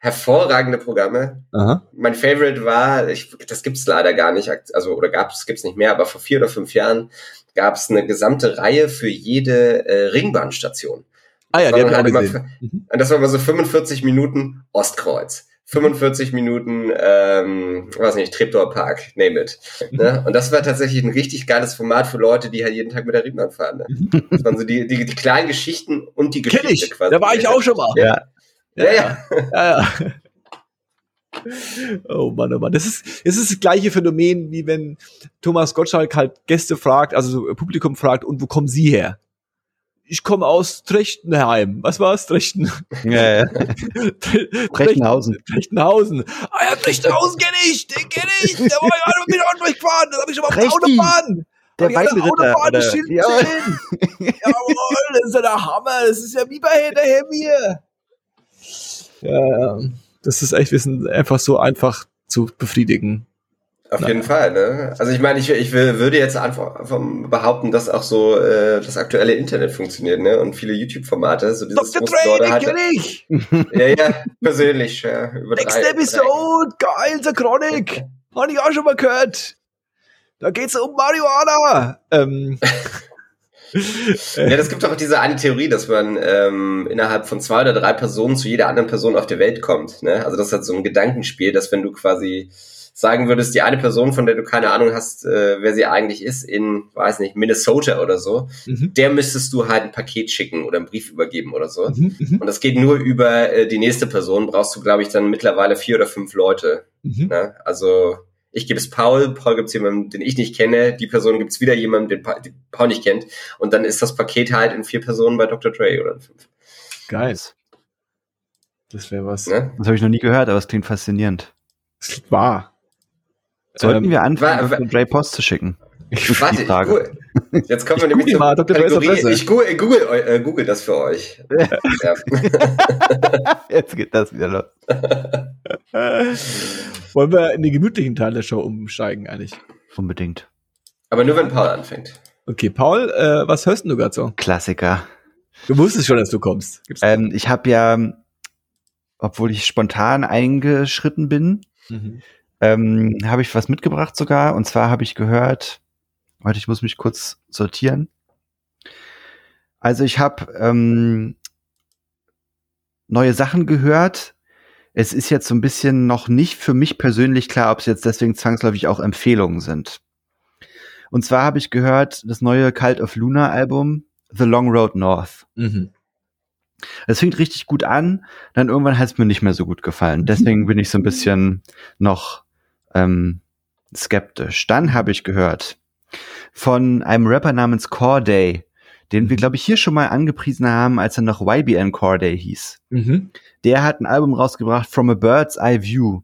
hervorragende Programme. Aha. Mein Favorite war, ich, das gibt's leider gar nicht, also oder gab's, gibt's nicht mehr, aber vor vier oder fünf Jahren gab es eine gesamte Reihe für jede äh, Ringbahnstation. Ah ja, die haben halt wir immer, gesehen. mhm. Und das war immer so 45 Minuten Ostkreuz. 45 Minuten, ähm, weiß nicht, Treptower Park, name it. Ne? Und das war tatsächlich ein richtig geiles Format für Leute, die halt jeden Tag mit der Riemenbahn fahren. Ne? Mhm. Das waren so die, die, die kleinen Geschichten und die Kenn Geschichte ich, quasi. da war ich auch schon mal. Ja. Ja, ja. ja. Oh Mann, oh Mann. Das ist, das ist das gleiche Phänomen, wie wenn Thomas Gottschalk halt Gäste fragt, also so Publikum fragt, und wo kommen Sie her? Ich komme aus Trechtenheim. Was war's? Trechten. Ja, ja. Trechtenhausen. Trechtenhausen. Ah ja, Trechtenhausen kenne ich, den kenne ich. Der war ja mit dem Auto durchgefahren. Das habe ich schon mal auf der. Autobahn. Der ich Weinritter. Autobahn Ja. Jawohl, das ist ja der Hammer. Das ist ja wie bei der hier. Ja, ja. Das ist echt, wir sind einfach so einfach zu befriedigen. Auf Na. jeden Fall, ne? Also ich meine, ich, ich will- würde jetzt einfach, behaupten, dass auch so äh, das aktuelle Internet funktioniert, ne? Und viele YouTube-Formate, so dieses Dr. Dre, halt, ich. ja, ja, persönlich, ja, über Next drei, Episode, geil, The Chronic. Hab ich auch schon mal gehört. Da geht's um Marihuana. Ähm. Ja, das gibt auch diese eine Theorie, dass man ähm, innerhalb von zwei oder drei Personen zu jeder anderen Person auf der Welt kommt, ne? Also das ist halt so ein Gedankenspiel, dass wenn du quasi sagen würdest, die eine Person, von der du keine Ahnung hast, äh, wer sie eigentlich ist, in, weiß nicht, Minnesota oder so, mhm, der müsstest du halt ein Paket schicken oder einen Brief übergeben oder so. mhm, mhm, Und das geht nur über äh, die nächste Person, brauchst du, glaube ich, dann mittlerweile vier oder fünf Leute. mhm. Ne? Also ich gebe es Paul, Paul gibt es jemanden, den ich nicht kenne, die Person gibt es wieder jemanden, den, Pa- den Paul nicht kennt. Und dann ist das Paket halt in vier Personen bei Dr. Dre oder in fünf. Geil. Das wäre was. Ne? Das habe ich noch nie gehört, aber es klingt faszinierend. Das war. Sollten Ähm, wir anfangen, Dr. Dre Post zu schicken? Warte, ich Frage. google. Jetzt kommen wir Ich nämlich google zur mal Dr. Dre's Kategorie. Adresse. Ich google, google, äh, google das für euch. ja. Jetzt geht das wieder los. Wollen wir in den gemütlichen Teil der Show umsteigen eigentlich? Unbedingt. Aber nur wenn Paul anfängt. Okay, Paul, äh, was hörst denn du gerade so? Klassiker. Du wusstest schon, dass du kommst. Gibt's Ähm, ich habe ja, obwohl ich spontan eingeschritten bin, mhm. ähm, habe ich was mitgebracht sogar. Und zwar habe ich gehört, warte, ich muss mich kurz sortieren. Also ich habe ähm, neue Sachen gehört. Es ist jetzt so ein bisschen noch nicht für mich persönlich klar, ob es jetzt deswegen zwangsläufig auch Empfehlungen sind. Und zwar habe ich gehört, das neue Cult of Luna Album, The Long Road North. Mhm. Es fängt richtig gut an, dann irgendwann hat es mir nicht mehr so gut gefallen. Deswegen bin ich so ein bisschen noch ähm, skeptisch. Dann habe ich gehört von einem Rapper namens Corday, den wir, glaube ich, hier schon mal angepriesen haben, als er noch YBN Corday hieß. Mhm. Der hat ein Album rausgebracht, From a Bird's Eye View.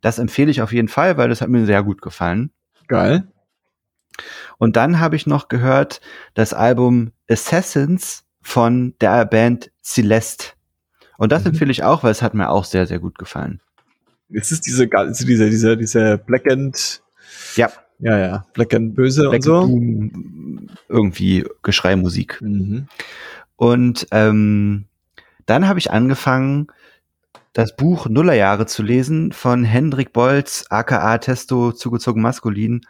Das empfehle ich auf jeden Fall, weil das hat mir sehr gut gefallen. Geil. Und dann habe ich noch gehört das Album Assassins von der Band Celeste. Und das Mhm. empfehle ich auch, weil es hat mir auch sehr, sehr gut gefallen. Es ist diese, diese, diese, diese Black and, Ja, ja, ja, Black and Böse Black und so. Doom, irgendwie Geschreimusik. Mhm. Und ähm, dann habe ich angefangen, das Buch Nullerjahre zu lesen von Hendrik Bolz, aka Testo, zugezogen maskulin.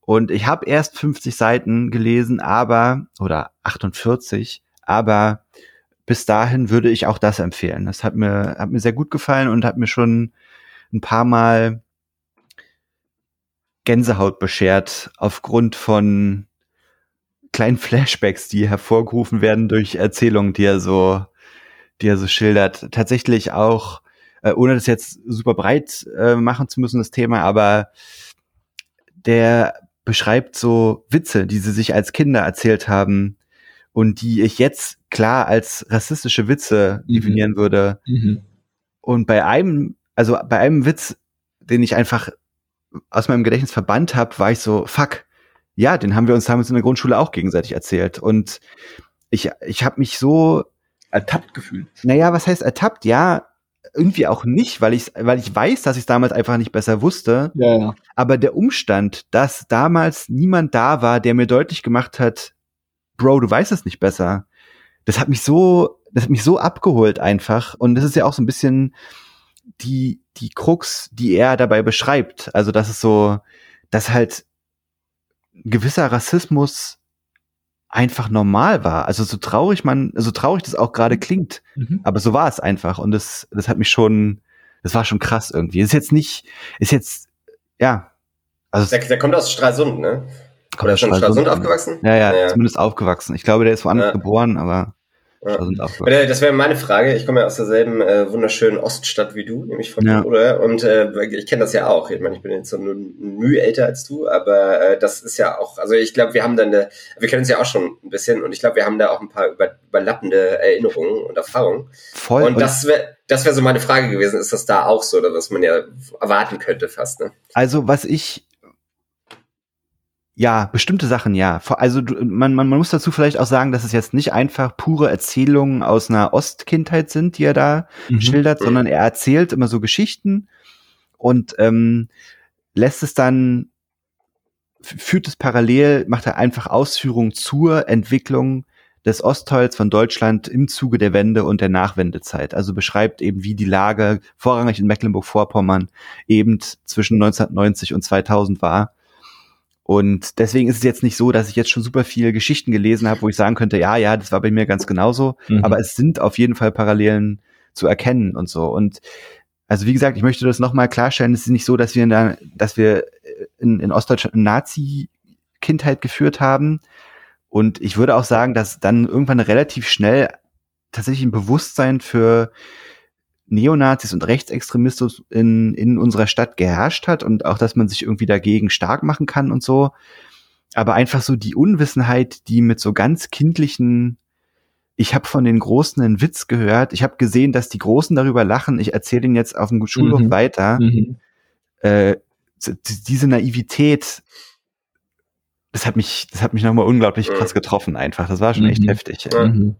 Und ich habe erst 50 Seiten gelesen, aber, oder 48, aber bis dahin würde ich auch das empfehlen. Das hat mir, hat mir sehr gut gefallen und hat mir schon ein paar Mal Gänsehaut beschert aufgrund von kleinen Flashbacks, die hervorgerufen werden durch Erzählungen, die er so, die er so schildert. Tatsächlich auch, äh, ohne das jetzt super breit äh, machen zu müssen, das Thema, aber der beschreibt so Witze, die sie sich als Kinder erzählt haben und die ich jetzt klar als rassistische Witze Mhm. definieren würde. Mhm. Und bei einem, also bei einem Witz, den ich einfach aus meinem Gedächtnis verbannt habe, war ich so, fuck, ja, den haben wir uns damals in der Grundschule auch gegenseitig erzählt. Und ich, ich habe mich so, Ertappt gefühlt. naja, was heißt ertappt? Ja, irgendwie auch nicht, weil ich, weil ich weiß, dass ich es damals einfach nicht besser wusste. Ja, ja. Aber der Umstand, dass damals niemand da war, der mir deutlich gemacht hat, Bro, du weißt es nicht besser, das hat mich so, das hat mich so abgeholt einfach. Und das ist ja auch so ein bisschen die, die Krux, die er dabei beschreibt. Also, dass es so, dass halt ein gewisser Rassismus einfach normal war. Also so traurig man, so traurig das auch gerade klingt, mhm. aber so war es einfach und das, das hat mich schon, das war schon krass irgendwie. Ist jetzt nicht, ist jetzt, ja. Also der, der kommt aus Stralsund, ne? Kommt Oder ist schon in Stralsund aufgewachsen? Ja, ja, ja, zumindest aufgewachsen. Ich glaube, der ist woanders ja. geboren, aber ja. Das wäre meine Frage. Ich komme ja aus derselben äh, wunderschönen Oststadt wie du, nämlich von ja. Bruder. Und äh, ich kenne das ja auch. Ich meine, ich bin jetzt nur ein Mühe älter als du, aber äh, das ist ja auch, also ich glaube, wir haben dann, eine, wir kennen uns ja auch schon ein bisschen und ich glaube, wir haben da auch ein paar über, überlappende Erinnerungen und Erfahrungen. Voll. Und das wäre das wäre so meine Frage gewesen. Ist das da auch so, oder was man ja erwarten könnte fast? Ne? Also was ich ja, bestimmte Sachen ja. Also man, man, man muss dazu vielleicht auch sagen, dass es jetzt nicht einfach pure Erzählungen aus einer Ostkindheit sind, die er da mhm. schildert, sondern er erzählt immer so Geschichten und ähm, lässt es dann, führt es parallel, macht er einfach Ausführungen zur Entwicklung des Ostteils von Deutschland im Zuge der Wende und der Nachwendezeit. Also beschreibt eben, wie die Lage vorrangig in Mecklenburg-Vorpommern eben zwischen 1990 und 2000 war und deswegen ist es jetzt nicht so, dass ich jetzt schon super viele Geschichten gelesen habe, wo ich sagen könnte, ja, ja, das war bei mir ganz genauso. Mhm. Aber es sind auf jeden Fall Parallelen zu erkennen und so. Und also wie gesagt, ich möchte das nochmal klarstellen, es ist nicht so, dass wir in, der, dass wir in, in Ostdeutschland eine Nazi-Kindheit geführt haben. Und ich würde auch sagen, dass dann irgendwann relativ schnell tatsächlich ein Bewusstsein für Neonazis und Rechtsextremismus in, in unserer Stadt geherrscht hat und auch, dass man sich irgendwie dagegen stark machen kann und so. Aber einfach so die Unwissenheit, die mit so ganz kindlichen, ich habe von den Großen einen Witz gehört, ich habe gesehen, dass die Großen darüber lachen, ich erzähle ihn jetzt auf dem Schulhof mhm. weiter. Mhm. Äh, diese Naivität, das hat mich, das hat mich nochmal unglaublich krass getroffen einfach. Das war schon echt mhm. heftig. Mhm.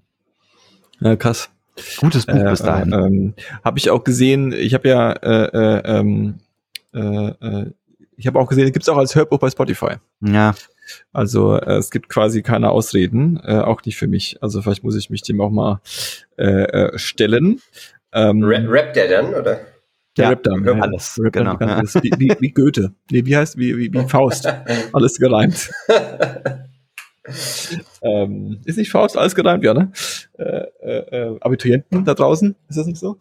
Ja, krass. Gutes Buch äh, bis dahin. Äh, ähm, habe ich auch gesehen, ich habe ja, äh, äh, ähm, äh, äh, ich habe auch gesehen, gibt es auch als Hörbuch bei Spotify. Ja. Also äh, es gibt quasi keine Ausreden, äh, auch nicht für mich. Also vielleicht muss ich mich dem auch mal äh, äh, stellen. Ähm, Rappt der dann, oder? Der ja, rappt dann. Ja, alles. Rappt genau. Dann, alles. Wie, wie, wie Goethe. Nee, wie heißt, wie, wie, wie Faust. alles gereimt. ähm, ist nicht Faust alles gereimt, ja, ne? Äh, äh, äh, Abiturienten da draußen, ist das nicht so?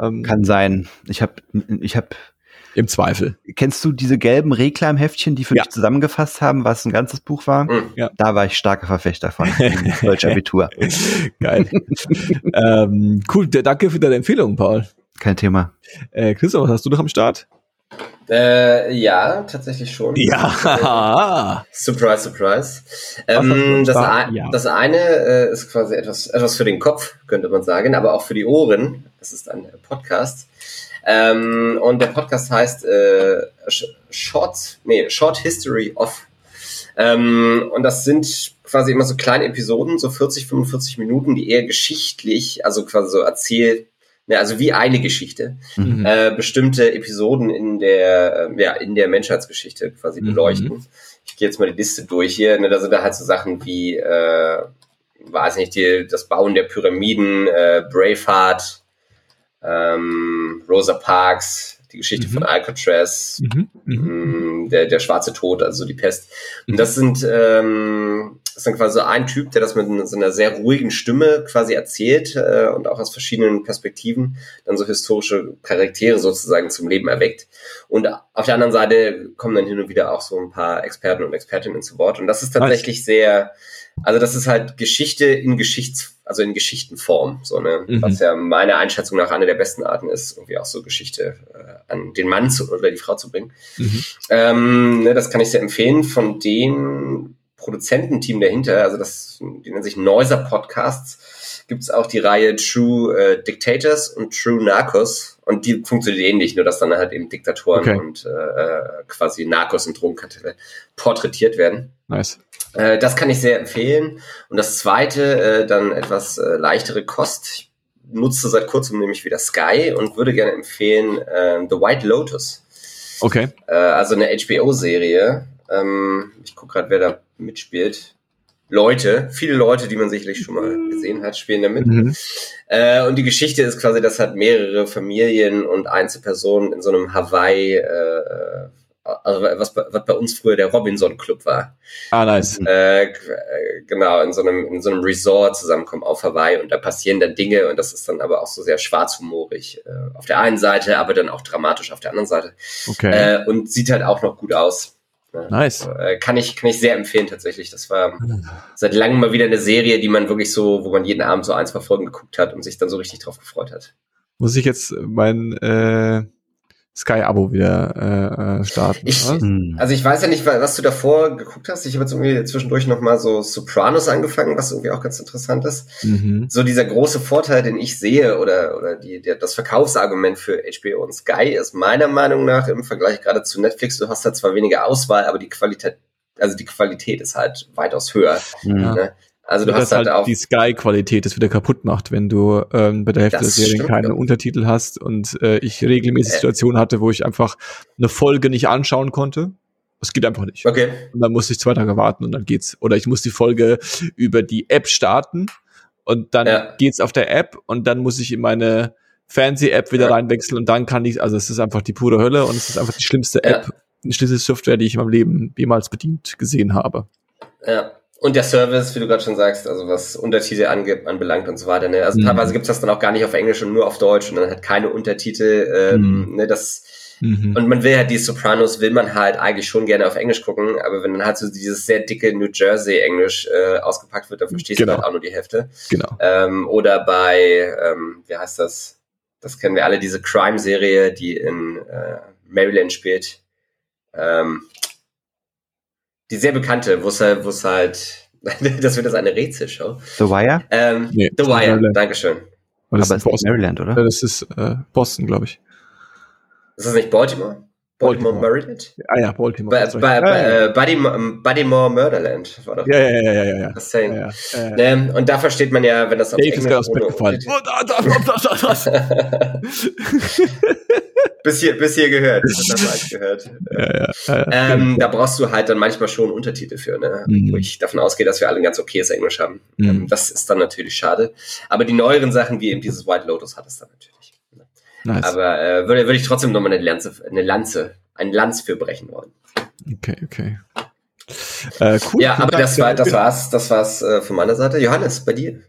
Ähm, Kann sein. Ich habe, ich habe im Zweifel. Kennst du diese gelben Reklamheftchen, die für ja. dich zusammengefasst haben, was ein ganzes Buch war? Mhm. Ja. Da war ich starker Verfechter von. Deutsch Abitur. Geil. ähm, cool, danke für deine Empfehlung, Paul. Kein Thema. Äh, Christoph, was hast du noch am Start? Äh, ja, tatsächlich schon. Ja. surprise, surprise. Ähm, das, ein, ja. das, eine äh, ist quasi etwas, etwas für den Kopf, könnte man sagen, aber auch für die Ohren. Das ist ein Podcast. Ähm, und der Podcast heißt äh, Short, nee, Short History of. Ähm, und das sind quasi immer so kleine Episoden, so 40, 45 Minuten, die eher geschichtlich, also quasi so erzählt ja, also wie eine Geschichte, mhm. äh, bestimmte Episoden in der, äh, ja, in der Menschheitsgeschichte quasi mhm. beleuchten. Ich gehe jetzt mal die Liste durch hier. Ne, da sind da halt so Sachen wie, äh, weiß nicht, die, das Bauen der Pyramiden, äh, Braveheart, ähm, Rosa Parks, die Geschichte mhm. von Alcatraz, mhm. Mhm. Mm, der, der schwarze Tod, also die Pest. Und das sind, ähm, das ist dann quasi so ein Typ, der das mit so einer sehr ruhigen Stimme quasi erzählt äh, und auch aus verschiedenen Perspektiven dann so historische Charaktere sozusagen zum Leben erweckt. Und auf der anderen Seite kommen dann hin und wieder auch so ein paar Experten und Expertinnen zu Wort. Und das ist tatsächlich sehr, also das ist halt Geschichte in Geschichts also in Geschichtenform, so ne, mhm. was ja meiner Einschätzung nach eine der besten Arten ist, irgendwie auch so Geschichte äh, an den Mann zu, oder die Frau zu bringen. Mhm. Ähm, ne, das kann ich sehr empfehlen. Von dem Produzententeam dahinter, also das, die nennen sich Noiser Podcasts, gibt's auch die Reihe True äh, Dictators und True Narcos und die funktioniert ähnlich, nur dass dann halt eben Diktatoren okay. und äh, äh quasi Narcos und Drogenkartelle porträtiert werden. Nice. Äh, das kann ich sehr empfehlen. Und das zweite, äh, dann etwas äh, leichtere Kost. Ich nutze seit kurzem nämlich wieder Sky und würde gerne empfehlen äh, The White Lotus. Okay. Äh, also eine HBO-Serie. Ähm, ich gucke gerade, wer da mitspielt. Leute, viele Leute, die man sicherlich schon mal gesehen hat, spielen da mit. Mhm. Äh, und die Geschichte ist quasi, dass halt mehrere Familien und Einzelpersonen in so einem Hawaii äh, also was, was bei uns früher der Robinson Club war. Ah, nice. Äh, genau, in so einem, in so einem Resort zusammenkommen auf Hawaii und da passieren dann Dinge und das ist dann aber auch so sehr schwarzhumorig äh, auf der einen Seite, aber dann auch dramatisch auf der anderen Seite. Okay. Äh, und sieht halt auch noch gut aus. Nice. Äh, kann ich, kann ich sehr empfehlen tatsächlich. Das war seit langem mal wieder eine Serie, die man wirklich so, wo man jeden Abend so ein, zwei Folgen geguckt hat und sich dann so richtig drauf gefreut hat. Muss ich jetzt mein äh, Sky-Abo wieder äh, äh starten? Ich, also ich weiß ja nicht, was du davor geguckt hast. Ich habe jetzt irgendwie zwischendurch noch mal so Sopranos angefangen, was irgendwie auch ganz interessant ist. Mhm. So dieser große Vorteil, den ich sehe oder oder die, der, das Verkaufsargument für HBO und Sky ist meiner Meinung nach im Vergleich gerade zu Netflix. Du hast da zwar weniger Auswahl, aber die Qualität also die Qualität ist halt weitaus höher. Ja. Ne? Also du hast halt, halt auch die Sky-Qualität das wieder kaputt macht, wenn du ähm, bei der Hälfte der Serien keine ja. Untertitel hast und äh, ich regelmäßig äh. Situationen hatte, wo ich einfach eine Folge nicht anschauen konnte. Es geht einfach nicht. Okay. Und dann muss ich zwei Tage warten und dann geht's. Oder ich muss die Folge über die App starten und dann ja. geht's auf der App und dann muss ich in meine Fernseh-App wieder ja. reinwechseln und dann kann ich, also es ist einfach die pure Hölle und es ist einfach die schlimmste App, ja. die schlimmste Software, die ich in meinem Leben jemals bedient gesehen habe. Ja. Und der Service, wie du gerade schon sagst, also was Untertitel ange anbelangt und so weiter. Ne? Also mhm. teilweise gibt's das dann auch gar nicht auf Englisch und nur auf Deutsch und dann hat keine Untertitel. Ähm, mhm. ne, das mhm. Und man will halt die Sopranos, will man halt eigentlich schon gerne auf Englisch gucken, aber wenn dann halt so dieses sehr dicke New Jersey Englisch äh, ausgepackt wird, dann verstehst genau. du halt auch nur die Hälfte. Genau. Ähm, oder bei, ähm, wie heißt das? Das kennen wir alle, diese Crime-Serie, die in äh, Maryland spielt. Ähm, die sehr bekannte, wo es halt, wo es halt, das wird das eine Rätselshow. The Wire? Ähm, nee, The Wire, Maryland. Dankeschön. Aber es ist Boston. Maryland, oder? Das ist äh, Boston, glaube ich. Ist das nicht Baltimore? Baltimore, Baltimore. Maryland? Ah ja, Baltimore. Ba ba ba äh, Bodymore Murderland war doch. Ja, ja, ja, ja, ja. ja. Das Saying. Ja, ja, ja. Ne? Und da versteht man ja, wenn das auf Dave Englisch ist ganz gefallen. Oh, da, da, da, da, da. bis hier, bis hier gehört. gehört. Ja, ja, ähm, da brauchst du halt dann manchmal schon Untertitel für, ne? Mhm. wo ich davon ausgehe, dass wir alle ein ganz okayes Englisch haben. Mhm. Ähm, das ist dann natürlich schade. Aber die neueren Sachen, wie eben dieses White Lotus, hat es dann natürlich. Nice. Aber äh, würde, würde ich trotzdem nochmal eine Lanze, eine Lanze, ein Lanz für brechen wollen. Okay, okay. Äh, cool. Ja, aber das war, das war's, das war's äh, von meiner Seite. Johannes, bei dir,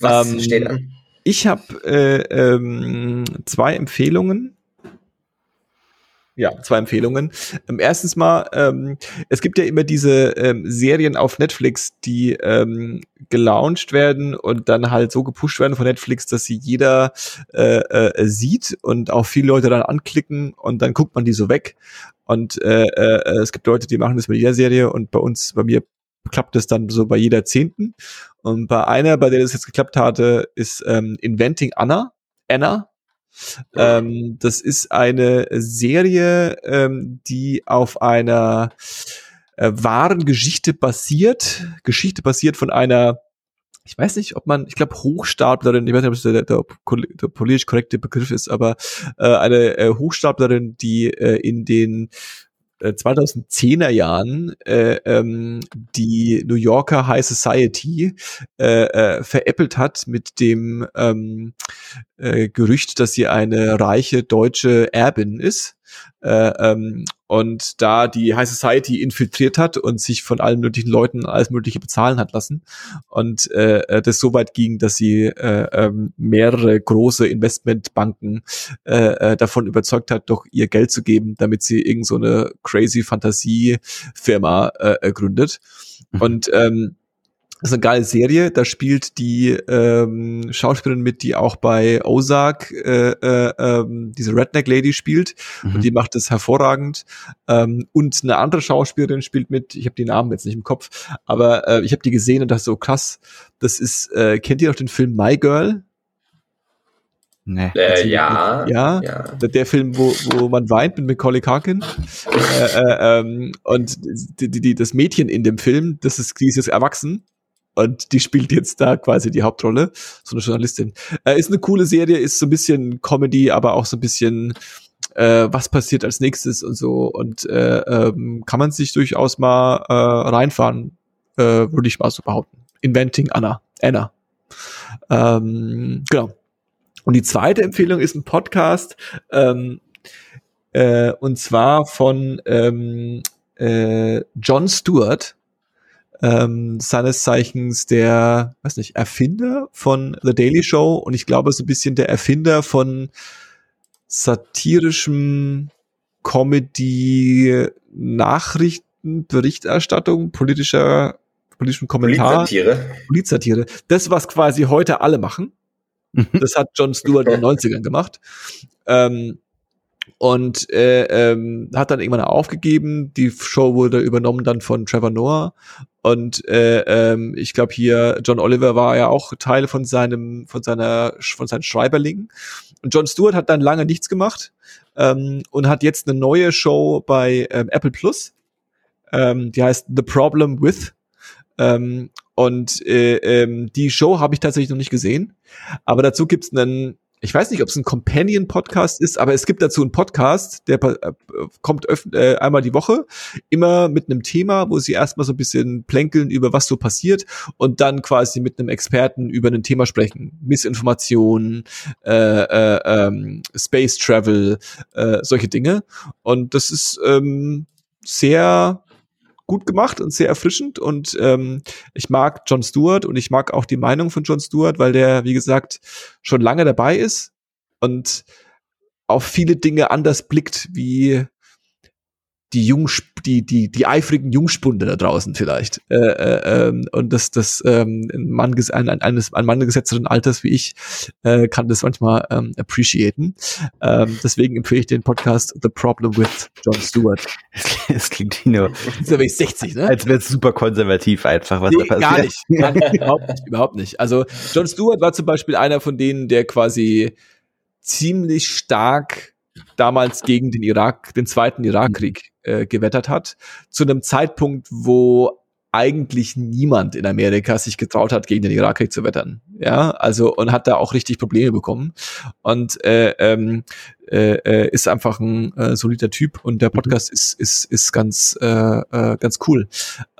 was ähm, steht an? Ich habe äh, ähm, zwei Empfehlungen ja, zwei Empfehlungen. Ähm, erstens mal, ähm, es gibt ja immer diese ähm, Serien auf Netflix, die ähm, gelauncht werden und dann halt so gepusht werden von Netflix, dass sie jeder äh, äh, sieht und auch viele Leute dann anklicken und dann guckt man die so weg. Und äh, äh, es gibt Leute, die machen das mit jeder Serie und bei uns, bei mir klappt es dann so bei jeder Zehnten. Und bei einer, bei der das jetzt geklappt hatte, ist ähm, Inventing Anna. Anna, ähm, das ist eine Serie, ähm, die auf einer äh, wahren Geschichte basiert. Geschichte basiert von einer ich weiß nicht, ob man, ich glaube Hochstaplerin, ich weiß nicht, ob es der, der, der politisch korrekte Begriff ist, aber äh, eine äh, Hochstaplerin, die äh, in den 2010er äh, Jahren äh, ähm, die New Yorker High Society äh, äh, veräppelt hat mit dem ähm, äh, Gerücht, dass sie eine reiche deutsche Erbin ist. Äh, ähm, und da die High Society infiltriert hat und sich von allen möglichen Leuten alles Mögliche bezahlen hat lassen und äh, äh, das so weit ging, dass sie äh, ähm, mehrere große Investmentbanken äh, äh, davon überzeugt hat, doch ihr Geld zu geben, damit sie irgend so eine crazy Fantasie-Firma äh, gründet. Mhm. Und ähm, das ist eine geile Serie. Da spielt die ähm, Schauspielerin mit, die auch bei Ozark äh, äh, ähm, diese Redneck Lady spielt. Mhm. Und die macht das hervorragend. Ähm, und eine andere Schauspielerin spielt mit, ich habe die Namen jetzt nicht im Kopf, aber äh, ich habe die gesehen und dachte so krass, das ist, äh, kennt ihr auch den Film My Girl? Nee. Äh, ja, ja, ja. Der Film, wo, wo man weint mit Macaulay Culkin. äh, äh, ähm, und die, die, das Mädchen in dem Film, das ist dieses Erwachsen und die spielt jetzt da quasi die Hauptrolle, so eine Journalistin. Äh, ist eine coole Serie, ist so ein bisschen Comedy, aber auch so ein bisschen äh, was passiert als nächstes und so und äh, ähm, kann man sich durchaus mal äh, reinfahren, äh, würde ich mal so behaupten. Inventing Anna, Anna. Ähm, genau. Und die zweite Empfehlung ist ein Podcast, ähm, Äh, und zwar von ähm, äh, John Stewart, ähm, seines Zeichens der, weiß nicht, Erfinder von The Daily Show und ich glaube so ein bisschen der Erfinder von satirischem Comedy, Nachrichten, Berichterstattung, politischer, politischen Kommentar. Polizsatire. Polizsatire. Das, was quasi heute alle machen. Mhm. Das hat John Stewart in den 90ern gemacht. Ähm, und äh, ähm, hat dann irgendwann aufgegeben. Die Show wurde übernommen dann von Trevor Noah. Und äh, ähm, ich glaube hier John Oliver war ja auch Teil von seinem von seiner von seinen Schreiberlingen. Und John Stewart hat dann lange nichts gemacht ähm, und hat jetzt eine neue Show bei ähm, Apple Plus. Ähm, die heißt The Problem with. Ähm, und äh, ähm, die Show habe ich tatsächlich noch nicht gesehen. Aber dazu gibt's einen ich weiß nicht, ob es ein Companion-Podcast ist, aber es gibt dazu einen Podcast, der äh, kommt äh, einmal die Woche, immer mit einem Thema, wo sie erstmal so ein bisschen plänkeln über was so passiert und dann quasi mit einem Experten über ein Thema sprechen. Missinformation, äh, äh, ähm, Space Travel, äh, solche Dinge. Und das ist ähm, sehr gut gemacht und sehr erfrischend. Und ähm, ich mag John Stewart und ich mag auch die Meinung von John Stewart, weil der, wie gesagt, schon lange dabei ist und auf viele Dinge anders blickt, wie die Jung, die, die, die eifrigen Jungspunde da draußen vielleicht. Äh, äh, ähm, und das, das ähm, ein Mann, ein, eines, ein Mann gesetzteren Alters wie ich äh, kann das manchmal ähm, appreciaten. Ähm, deswegen empfehle ich den Podcast The Problem with John Stewart. Es klingt wie nur, Ist ja 60, ne? als wäre es super konservativ einfach, was Nee, da passiert. gar nicht. Gar nicht. überhaupt nicht. Überhaupt nicht. Also John Stewart war zum Beispiel einer von denen, der quasi ziemlich stark damals gegen den Irak, den zweiten Irakkrieg äh, gewettert hat, zu einem Zeitpunkt, wo eigentlich niemand in Amerika sich getraut hat, gegen den Irakkrieg zu wettern. Ja, also und hat da auch richtig Probleme bekommen. Und äh, ähm, äh, äh, ist einfach ein äh, solider Typ und der Podcast ist ist ist ganz äh, äh, ganz cool.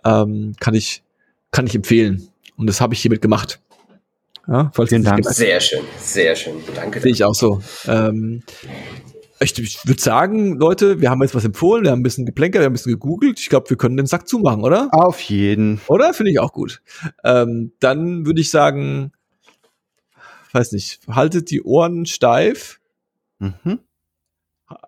Ähm, kann ich kann ich empfehlen. Und das habe ich hiermit gemacht. Ja, falls Vielen Dank. Sehr schön, sehr schön. Danke. Sehe ich auch so. Ähm, ich ich würde sagen, Leute, wir haben jetzt was empfohlen, wir haben ein bisschen geplänkert, wir haben ein bisschen gegoogelt. Ich glaube, wir können den Sack zumachen, oder? Auf jeden. Oder? Finde ich auch gut. Ähm, dann würde ich sagen, weiß nicht, haltet die Ohren steif. Mhm.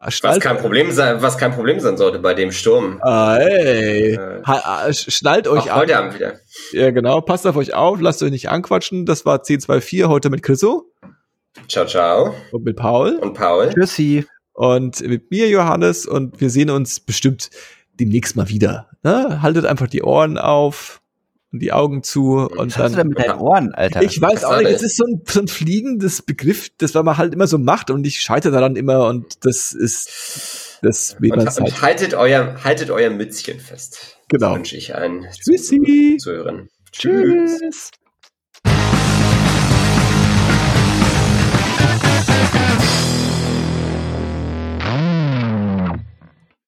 Was Schnallt, kein Problem sein, was kein Problem sein sollte bei dem Sturm. ah, ey. Äh, Ha, ah, schnallt euch Auch heute an. Abend wieder. Ja, genau. Passt auf euch auf, lasst euch nicht anquatschen. Das war C24 heute mit Chriso Ciao, ciao. und mit Paul. Und Paul. Tschüssi. Und mit mir, Johannes, und wir sehen uns bestimmt demnächst mal wieder. Ne? Haltet einfach die Ohren auf und die Augen zu und Was hast du denn dann. mit deinen Ohren, Alter? Ich weiß auch nicht, das? es ist so ein, so ein fliegendes Begriff, das man halt immer so macht und ich scheitere daran immer und das ist das Und, Weberns halt. und haltet euer, haltet euer Mützchen fest. Genau. Das wünsche ich allen Tschüssi. Zuhörern. Tschüss. Tschüss.